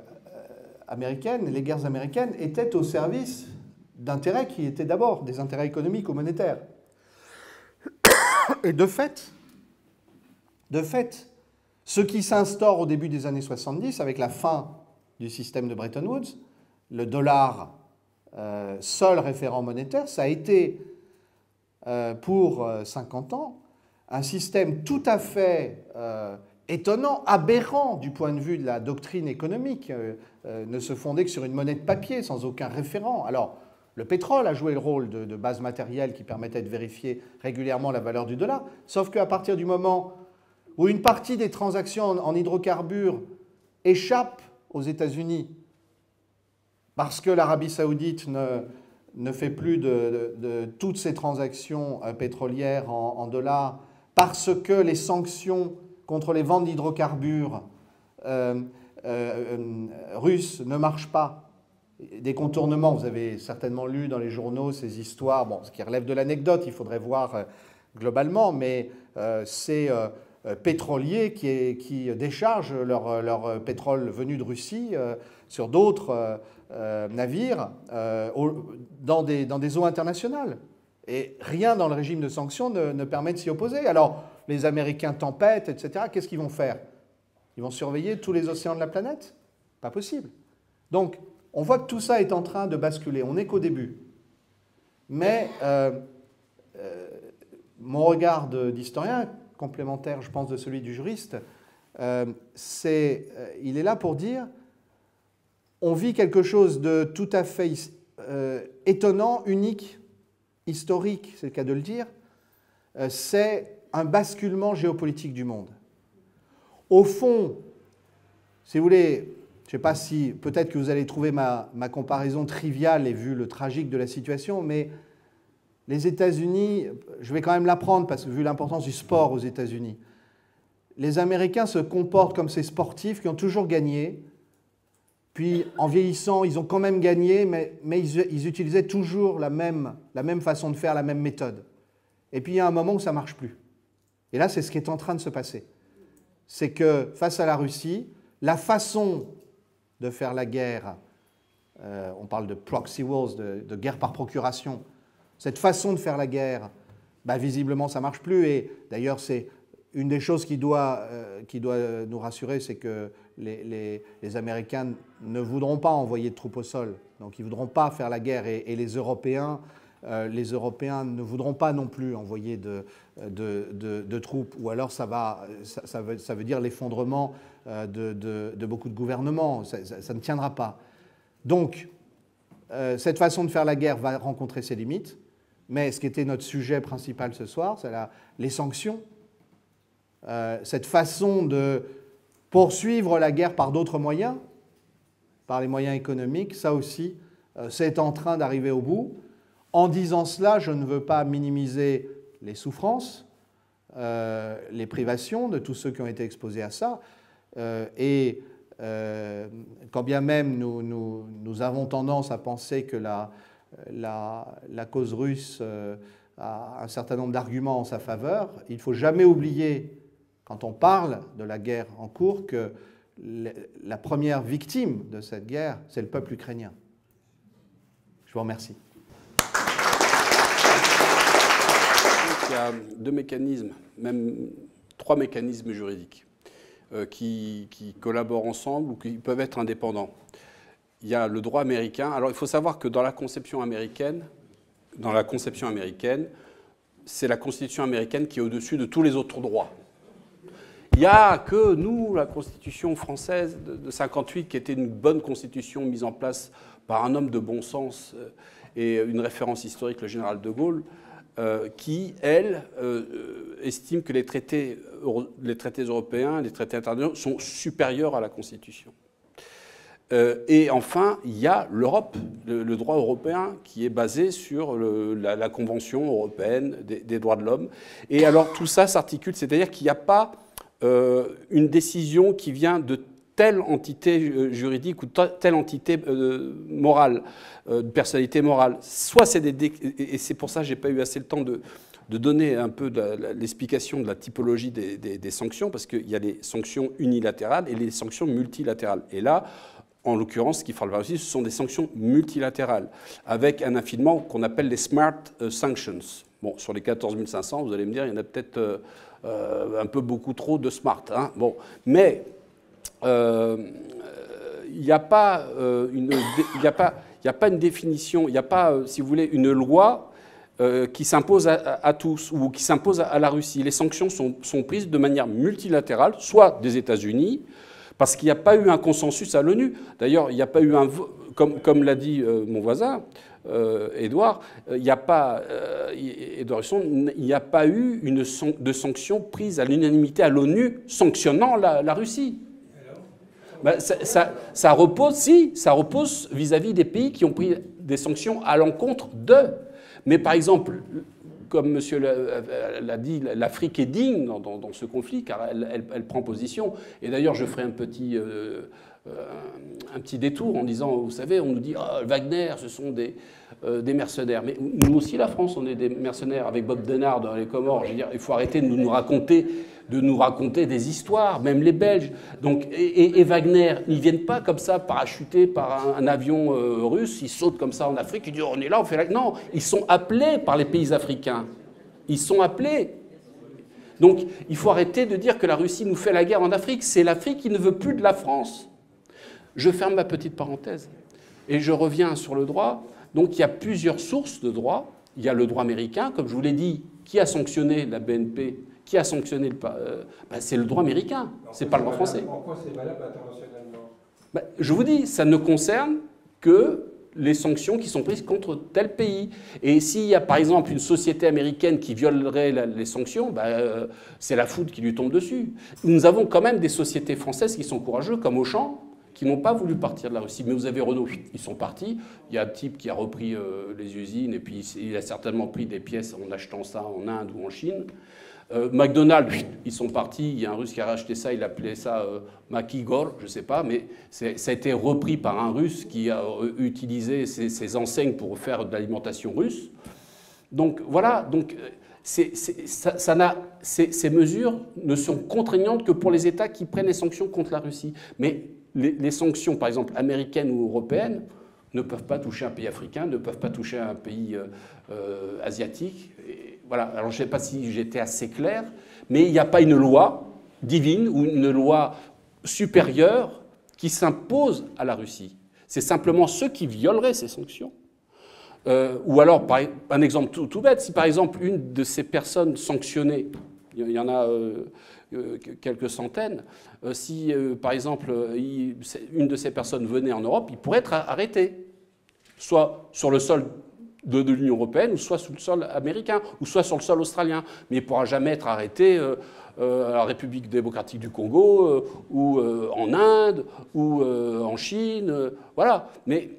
américaine, les guerres américaines étaient au service d'intérêts qui étaient d'abord des intérêts économiques ou monétaires. Et de fait, de fait, Ce qui s'instaure au début des années 70 avec la fin du système de Bretton Woods, le dollar euh, seul référent monétaire, ça a été euh, pour 50 ans un système tout à fait étonnant, aberrant du point de vue de la doctrine économique, ne se fondait que sur une monnaie de papier sans aucun référent. Alors, le pétrole a joué le rôle de, base matérielle qui permettait de vérifier régulièrement la valeur du dollar, sauf qu'à partir du moment où une partie des transactions en, hydrocarbures échappe aux États-Unis parce que l'Arabie saoudite ne, fait plus de, toutes ses transactions euh, pétrolières en, dollars, parce que les sanctions contre les ventes d'hydrocarbures euh, euh, russes ne marchent pas, des contournements. Vous avez certainement lu dans les journaux ces histoires, bon, ce qui relève de l'anecdote, il faudrait voir euh, globalement, mais euh, ces euh, pétroliers qui, déchargent leur, pétrole venu de Russie sur d'autres navires dans, des, dans des eaux internationales. Et rien dans le régime de sanctions ne, ne permet de s'y opposer. Alors, les Américains tempêtent, etc., qu'est-ce qu'ils vont faire? Ils vont surveiller tous les océans de la planète? Pas possible. Donc, on voit que tout ça est en train de basculer. On n'est qu'au début. Mais euh, euh, mon regard d'historien, complémentaire, je pense, de celui du juriste, euh, c'est, il est là pour dire on vit quelque chose de tout à fait étonnant, unique, historique, c'est le cas de le dire. c'est un basculement géopolitique du monde. Au fond, si vous voulez, je ne sais pas si, peut-être que vous allez trouver ma, comparaison triviale et vu le tragique de la situation, mais les États-Unis, je vais quand même l'apprendre parce que vu l'importance du sport aux États-Unis, les Américains se comportent comme ces sportifs qui ont toujours gagné, puis en vieillissant, ils ont quand même gagné, mais, ils, utilisaient toujours la même, la même façon de faire, la même méthode. Et puis il y a un moment où ça ne marche plus. Et là, c'est ce qui est en train de se passer. C'est que face à la Russie, la façon de faire la guerre. Euh, on parle de proxy wars, de, guerre par procuration. Cette façon de faire la guerre, bah, visiblement, ça marche plus. Et d'ailleurs, c'est une des choses qui doit, euh, qui doit nous rassurer, c'est que les, Américains ne voudront pas envoyer de troupes au sol. Donc, ils ne voudront pas faire la guerre. Et, les Européens les Européens ne voudront pas non plus envoyer de, troupes, ou alors ça, va, ça, veut, ça dire l'effondrement euh, de, beaucoup de gouvernements. Ça, ne tiendra pas. Donc, euh, cette façon de faire la guerre va rencontrer ses limites, mais ce qui était notre sujet principal ce soir, c'est les sanctions. cette façon de poursuivre la guerre par d'autres moyens, par les moyens économiques, ça aussi, c'est en train d'arriver au bout. En disant cela, je ne veux pas minimiser les souffrances, euh, les privations de tous ceux qui ont été exposés à ça. Euh, et euh, quand bien même nous, avons tendance à penser que la, la cause russe a un certain nombre d'arguments en sa faveur, il ne faut jamais oublier, quand on parle de la guerre en cours, que la première victime de cette guerre, c'est le peuple ukrainien. Je vous remercie. Il y a deux mécanismes, même trois mécanismes juridiques euh, qui, collaborent ensemble ou qui peuvent être indépendants. Il y a le droit américain. Alors il faut savoir que dans la conception américaine, dans la conception américaine, c'est la Constitution américaine qui est au-dessus de tous les autres droits. Il n'y a que nous, la Constitution française de, de 58, qui était une bonne constitution mise en place par un homme de bon sens euh, et une référence historique, le général de Gaulle, euh, qui, elle, euh, euh, estime que les traités, les traités européens, les traités internationaux sont supérieurs à la Constitution. et enfin, il y a l'Europe, le, droit européen, qui est basé sur la, Convention européenne des, droits de l'homme. Et alors tout ça s'articule, c'est-à-dire qu'il n'y a pas une décision qui vient de telle entité juridique ou telle entité morale. Euh, de personnalité morale. Soit c'est des. Et c'est pour ça que je n'ai pas eu assez le temps de, donner un peu l'explication de la typologie des, sanctions, parce qu'il y a les sanctions unilatérales et les sanctions multilatérales. Et là, en l'occurrence, ce qu'il faudra aussi, ce sont des sanctions multilatérales, avec un affinement qu'on appelle les smart euh, sanctions. Bon, sur les 14 500, vous allez me dire, il y en a peut-être un peu beaucoup trop de smart. Hein. Bon, mais il n'y a pas une, il a pas, a pas une définition, il n'y a pas, si vous voulez, une loi qui s'impose à, tous ou qui s'impose à, la Russie. Les sanctions sont, prises de manière multilatérale, soit des États-Unis, parce qu'il n'y a pas eu un consensus à l'ONU. D'ailleurs, il n'y a pas eu un comme, l'a dit euh, mon voisin, euh, Edouard, euh, il n'y a pas, Edouard il n'y a pas eu une de sanctions prises à l'unanimité à l'ONU sanctionnant la, Russie. Ça, ça, repose, si, ça repose vis-à-vis des pays qui ont pris des sanctions à l'encontre d'eux. Mais par exemple, comme monsieur l'a dit, l'Afrique est digne dans, ce conflit, car elle, prend position. Et d'ailleurs, je ferai un petit, euh, euh, un petit détour en disant, vous savez, on nous dit, ah, Wagner, ce sont des, euh, des mercenaires. Mais nous aussi, la France, on est des mercenaires avec Bob Denard dans les Comores. Il faut arrêter de nous raconter de nous raconter des histoires, même les Belges. Donc, et, Wagner, ils ne viennent pas comme ça parachutés par un, avion euh, russe, ils sautent comme ça en Afrique, ils disent on est là, on fait là. Non, ils sont appelés par les pays africains. Ils sont appelés. Donc il faut arrêter de dire que la Russie nous fait la guerre en Afrique. C'est l'Afrique qui ne veut plus de la France. Je ferme ma petite parenthèse et je reviens sur le droit. Donc il y a plusieurs sources de droit. Il y a le droit américain, comme je vous l'ai dit, qui a sanctionné la BNP qui a sanctionné le euh, bah, C'est le droit américain, c'est pas le droit français. Pourquoi c'est valable internationalement? Bah, Je vous dis, ça ne concerne que les sanctions qui sont prises contre tel pays. Et s'il y a par exemple une société américaine qui violerait les sanctions, bah, euh, c'est la foudre qui lui tombe dessus. Nous avons quand même des sociétés françaises qui sont courageuses, comme Auchan, qui n'ont pas voulu partir de la Russie. Mais vous avez Renault, ils sont partis. Il y a un type qui a repris euh, les usines et puis il a certainement pris des pièces en achetant ça en Inde ou en Chine. Euh, McDonald's, ils sont partis, il y a un russe qui a racheté ça, il appelait ça euh, Makigor, je ne sais pas, mais ça a été repris par un russe qui a euh, utilisé ses, enseignes pour faire de l'alimentation russe. Donc voilà, donc, ça, ces, mesures ne sont contraignantes que pour les États qui prennent les sanctions contre la Russie. Mais les, sanctions, par exemple, américaines ou européennes, ne peuvent pas toucher un pays africain, ne peuvent pas toucher un pays asiatique. Voilà, alors je ne sais pas si j'étais assez clair, mais il n'y a pas une loi divine ou une loi supérieure qui s'impose à la Russie. C'est simplement ceux qui violeraient ces sanctions. Euh, ou alors, par, un exemple tout, bête, si par exemple une de ces personnes sanctionnées, il y en a euh, euh, quelques centaines, si par exemple une de ces personnes venait en Europe, il pourrait être arrêté, soit sur le sol de, l'Union européenne, ou soit sur le sol américain, ou soit sur le sol australien. Mais il ne pourra jamais être arrêté euh, euh, à la République démocratique du Congo, euh, ou en Inde, ou en Chine. voilà. Mais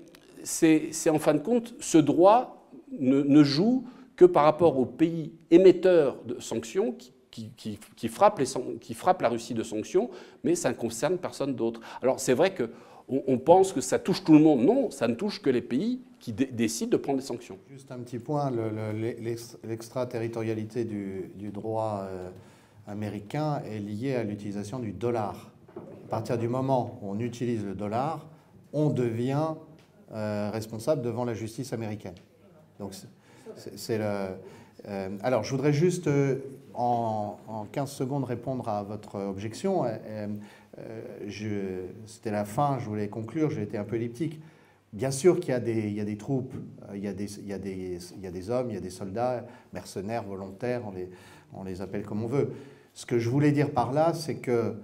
c'est en fin de compte, ce droit ne, joue que par rapport aux pays émetteurs de sanctions qui, qui, frappent la Russie de sanctions, mais ça ne concerne personne d'autre. Alors c'est vrai que on, pense que ça touche tout le monde. Non, ça ne touche que les pays qui décident de prendre des sanctions. Juste un petit point, l'extraterritorialité du, du, droit euh, américain est liée à l'utilisation du dollar. À partir du moment où on utilise le dollar, on devient euh, responsable devant la justice américaine. Donc c'est le... Euh, alors, je voudrais juste, en, en, 15 secondes, répondre à votre objection. Euh, c'était la fin, je voulais conclure, j'ai été un peu elliptique. Bien sûr qu'il y, a des troupes, euh, il y a des, hommes, il y a des soldats, mercenaires, volontaires, on les, appelle comme on veut. Ce que je voulais dire par là, c'est qu'il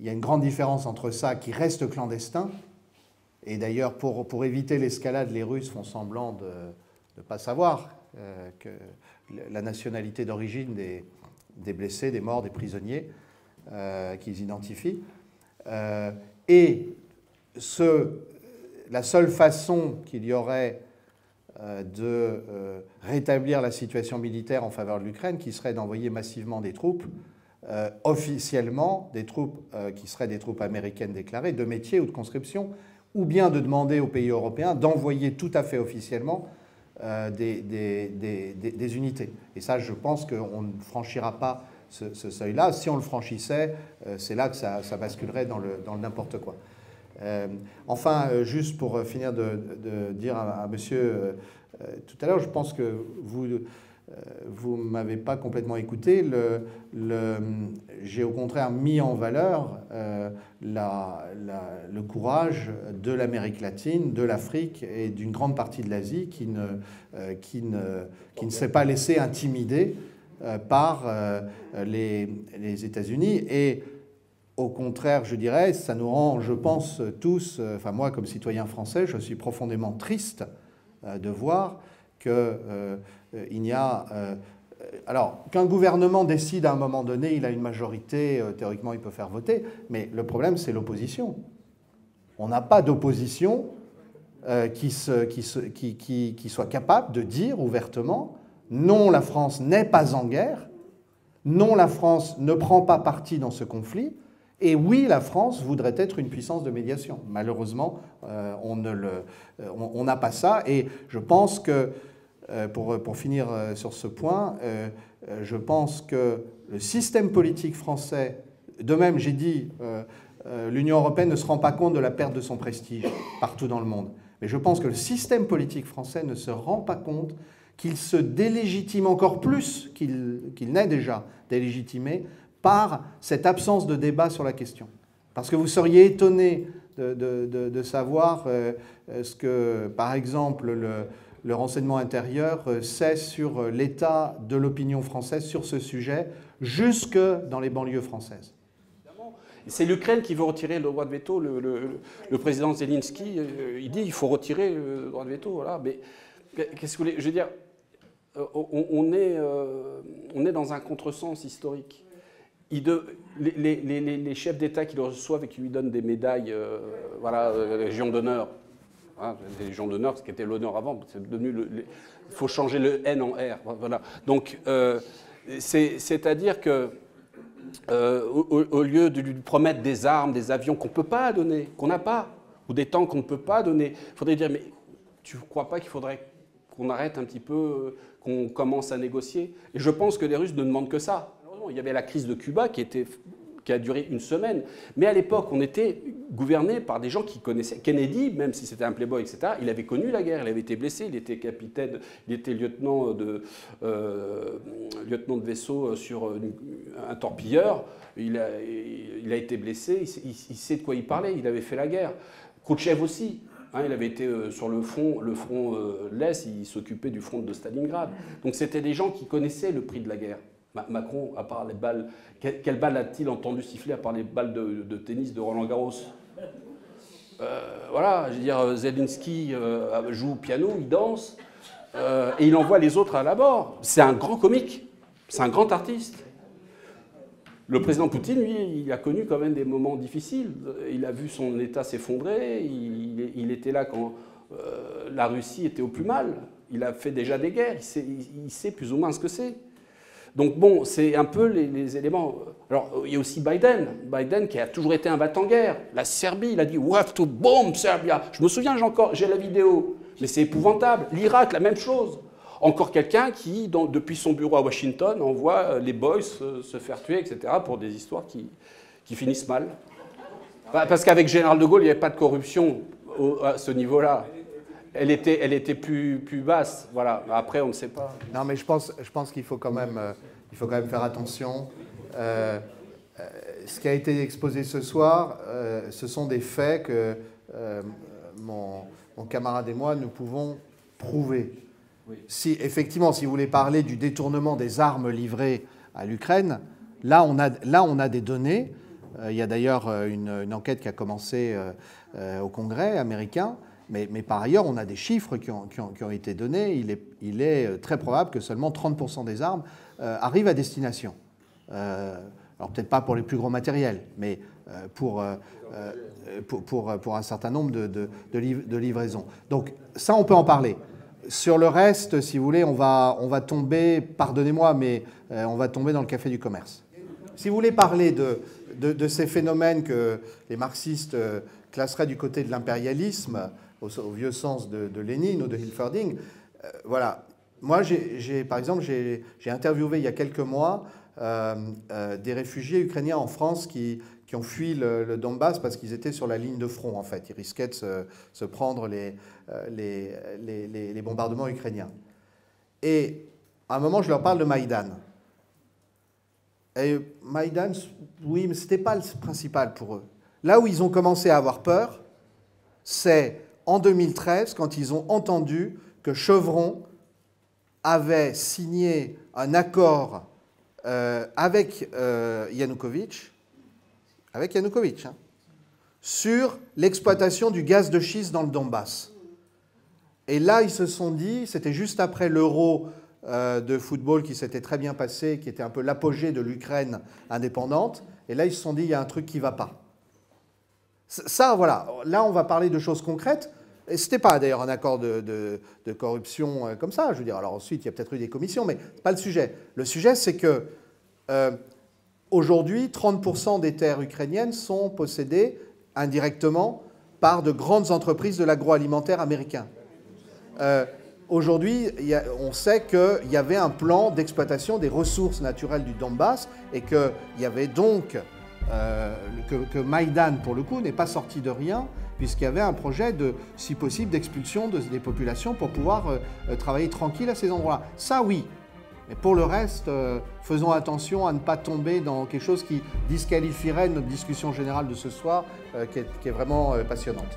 y a une grande différence entre ça qui reste clandestin, et d'ailleurs pour, pour éviter l'escalade, les Russes font semblant de ne pas savoir euh, que la nationalité d'origine des, des, blessés, des morts, des prisonniers qu'ils identifient. Euh, et la seule façon qu'il y aurait euh, de euh, rétablir la situation militaire en faveur de l'Ukraine, qui serait d'envoyer massivement des troupes, officiellement, des troupes qui seraient des troupes américaines déclarées, de métier ou de conscription, ou bien de demander aux pays européens d'envoyer tout à fait officiellement des, des, unités. Et ça, je pense qu'on ne franchira pas ce, seuil-là. Si on le franchissait, euh, c'est là que ça, basculerait dans le n'importe quoi. Euh, enfin, euh, juste pour finir de, dire à, monsieur tout à l'heure, je pense que vous, vous ne m'avez pas complètement écouté. J'ai au contraire mis en valeur le courage de l'Amérique latine, de l'Afrique et d'une grande partie de l'Asie qui ne, qui, ne, qui ne s'est pas laissé intimider par les, les États-Unis. Et au contraire, je dirais, ça nous rend, je pense, tous, euh, enfin moi comme citoyen français, je suis profondément triste euh, de voir qu'il euh, n'y a... alors, qu'un gouvernement décide à un moment donné, il a une majorité, théoriquement il peut faire voter, mais le problème c'est l'opposition. On n'a pas d'opposition qui, soit capable de dire ouvertement, non, la France n'est pas en guerre, non, la France ne prend pas parti dans ce conflit, et oui, la France voudrait être une puissance de médiation. Malheureusement, euh, on euh, n'a pas ça. Et je pense que, euh, pour, pour, finir sur ce point, je pense que le système politique français, de même, j'ai dit, l'Union européenne ne se rend pas compte de la perte de son prestige partout dans le monde. Mais je pense que le système politique français ne se rend pas compte qu'il se délégitime encore plus qu'il n'est déjà délégitimé par cette absence de débat sur la question. Parce que vous seriez étonné de, savoir euh, ce que, par exemple, le, renseignement intérieur euh, sait sur l'état de l'opinion française sur ce sujet, jusque dans les banlieues françaises. C'est l'Ukraine qui veut retirer le droit de veto. Le, président Zelensky, euh, il dit qu'il faut retirer le droit de veto. Voilà. Mais qu'est-ce que Je veux dire, on, est, dans un contresens historique les, chefs d'État qui le reçoivent et qui lui donnent des médailles, euh, voilà, euh, Légion d'honneur, hein, Légion d'honneur, ce qui était l'honneur avant, c'est devenu Il faut changer le N en R. Voilà. Donc, euh, c'est-à-dire que au, lieu de lui promettre des armes, des avions qu'on ne peut pas donner, qu'on n'a pas, ou des tanks qu'on ne peut pas donner, il faudrait dire mais tu ne crois pas qu'il faudrait qu'on arrête un petit peu, qu'on commence à négocier? Et je pense que les Russes ne demandent que ça. Il y avait la crise de Cuba qui, était, qui a duré une semaine. Mais à l'époque, on était gouverné par des gens qui connaissaient. Kennedy, même si c'était un playboy, etc., il avait connu la guerre, il avait été blessé, il était capitaine, il était lieutenant de, euh, lieutenant de vaisseau sur un torpilleur. Il a, été blessé, il, sait de quoi il parlait, il avait fait la guerre. Khrouchtchev aussi. Hein, il avait été euh, sur le front, le front euh, l'Est, il s'occupait du front de Stalingrad. Donc c'était des gens qui connaissaient le prix de la guerre. Macron, à part les balles, quelle, balle a-t-il entendu siffler à part les balles de, tennis de Roland Garros? Euh, Voilà, je veux dire, Zelensky euh, joue au piano, il danse, euh, et il envoie les autres à la mort. C'est un grand comique, c'est un grand artiste. Le président Poutine, lui, il a connu quand même des moments difficiles. Il a vu son État s'effondrer, il, était là quand la Russie était au plus mal. Il a fait déjà des guerres, il sait plus ou moins ce que c'est. Donc bon, c'est un peu les, éléments. Alors il y a aussi Biden, Biden qui a toujours été un battant-guerre. La Serbie, il a dit We have to bomb Serbia. Je me souviens, j'ai encore, j'ai la vidéo, mais c'est épouvantable. L'Irak, la même chose. Encore quelqu'un qui, depuis son bureau à Washington, envoie euh, les boys se, faire tuer, etc., pour des histoires qui, finissent mal. Parce qu'avec Général de Gaulle, il n'y avait pas de corruption à ce niveau-là elle était, elle était plus, plus basse. Voilà. Après, on ne sait pas. Non, mais je pense, je pense qu'il faut, quand même, euh, il faut quand même faire attention. Euh, euh, ce qui a été exposé ce soir, ce sont des faits que mon, mon, camarade et moi, nous pouvons prouver. Si, effectivement, si vous voulez parler du détournement des armes livrées à l'Ukraine, là, on a, là, on a des données. il y a d'ailleurs une, une, enquête qui a commencé au Congrès américain mais, par ailleurs, on a des chiffres qui ont, été donnés. Il est, euh, très probable que seulement 30% des armes euh, arrivent à destination. Euh, alors peut-être pas pour les plus gros matériels, mais pour, un certain nombre de, livraisons. Donc ça, on peut en parler. Sur le reste, si vous voulez, on va, on va tomber, pardonnez-moi, mais on va tomber dans le café du commerce. Si vous voulez parler de, ces phénomènes que les marxistes classeraient du côté de l'impérialisme, au, vieux sens de, Lénine ou de Hilferding. Euh, voilà. Moi, j'ai, par exemple, j'ai interviewé il y a quelques mois euh, euh, des réfugiés ukrainiens en France qui, ont fui le, Donbass parce qu'ils étaient sur la ligne de front, en fait. Ils risquaient de se, prendre les, les, bombardements ukrainiens. Et à un moment, je leur parle de Maïdan. Et Maïdan, oui, mais ce n'était pas le principal pour eux. Là où ils ont commencé à avoir peur, c'est en 2013, quand ils ont entendu que Chevron avait signé un accord euh, avec euh, Yanukovych, avec Yanukovych, hein, sur l'exploitation du gaz de schiste dans le Donbass. Et là, ils se sont dit, c'était juste après l'euro euh, de football qui s'était très bien passé, qui était un peu l'apogée de l'Ukraine indépendante, et là, ils se sont dit, il y a un truc qui ne va pas. Ça, voilà, là, on va parler de choses concrètes. Ce n'était pas d'ailleurs un accord de, corruption euh, comme ça, je veux dire. Alors ensuite, il y a peut-être eu des commissions, mais ce n'est pas le sujet. Le sujet, c'est que euh, aujourd'hui, 30% des terres ukrainiennes sont possédées indirectement par de grandes entreprises de l'agroalimentaire américain. Euh, aujourd'hui, on sait qu'il y avait un plan d'exploitation des ressources naturelles du Donbass et qu'il y avait donc euh, que, que, Maïdan, pour le coup, n'est pas sorti de rien, puisqu'il y avait un projet de, si possible, d'expulsion des populations pour pouvoir euh, travailler tranquille à ces endroits-là. Ça, oui. Mais pour le reste, faisons attention à ne pas tomber dans quelque chose qui disqualifierait notre discussion générale de ce soir, qui, est, vraiment passionnante.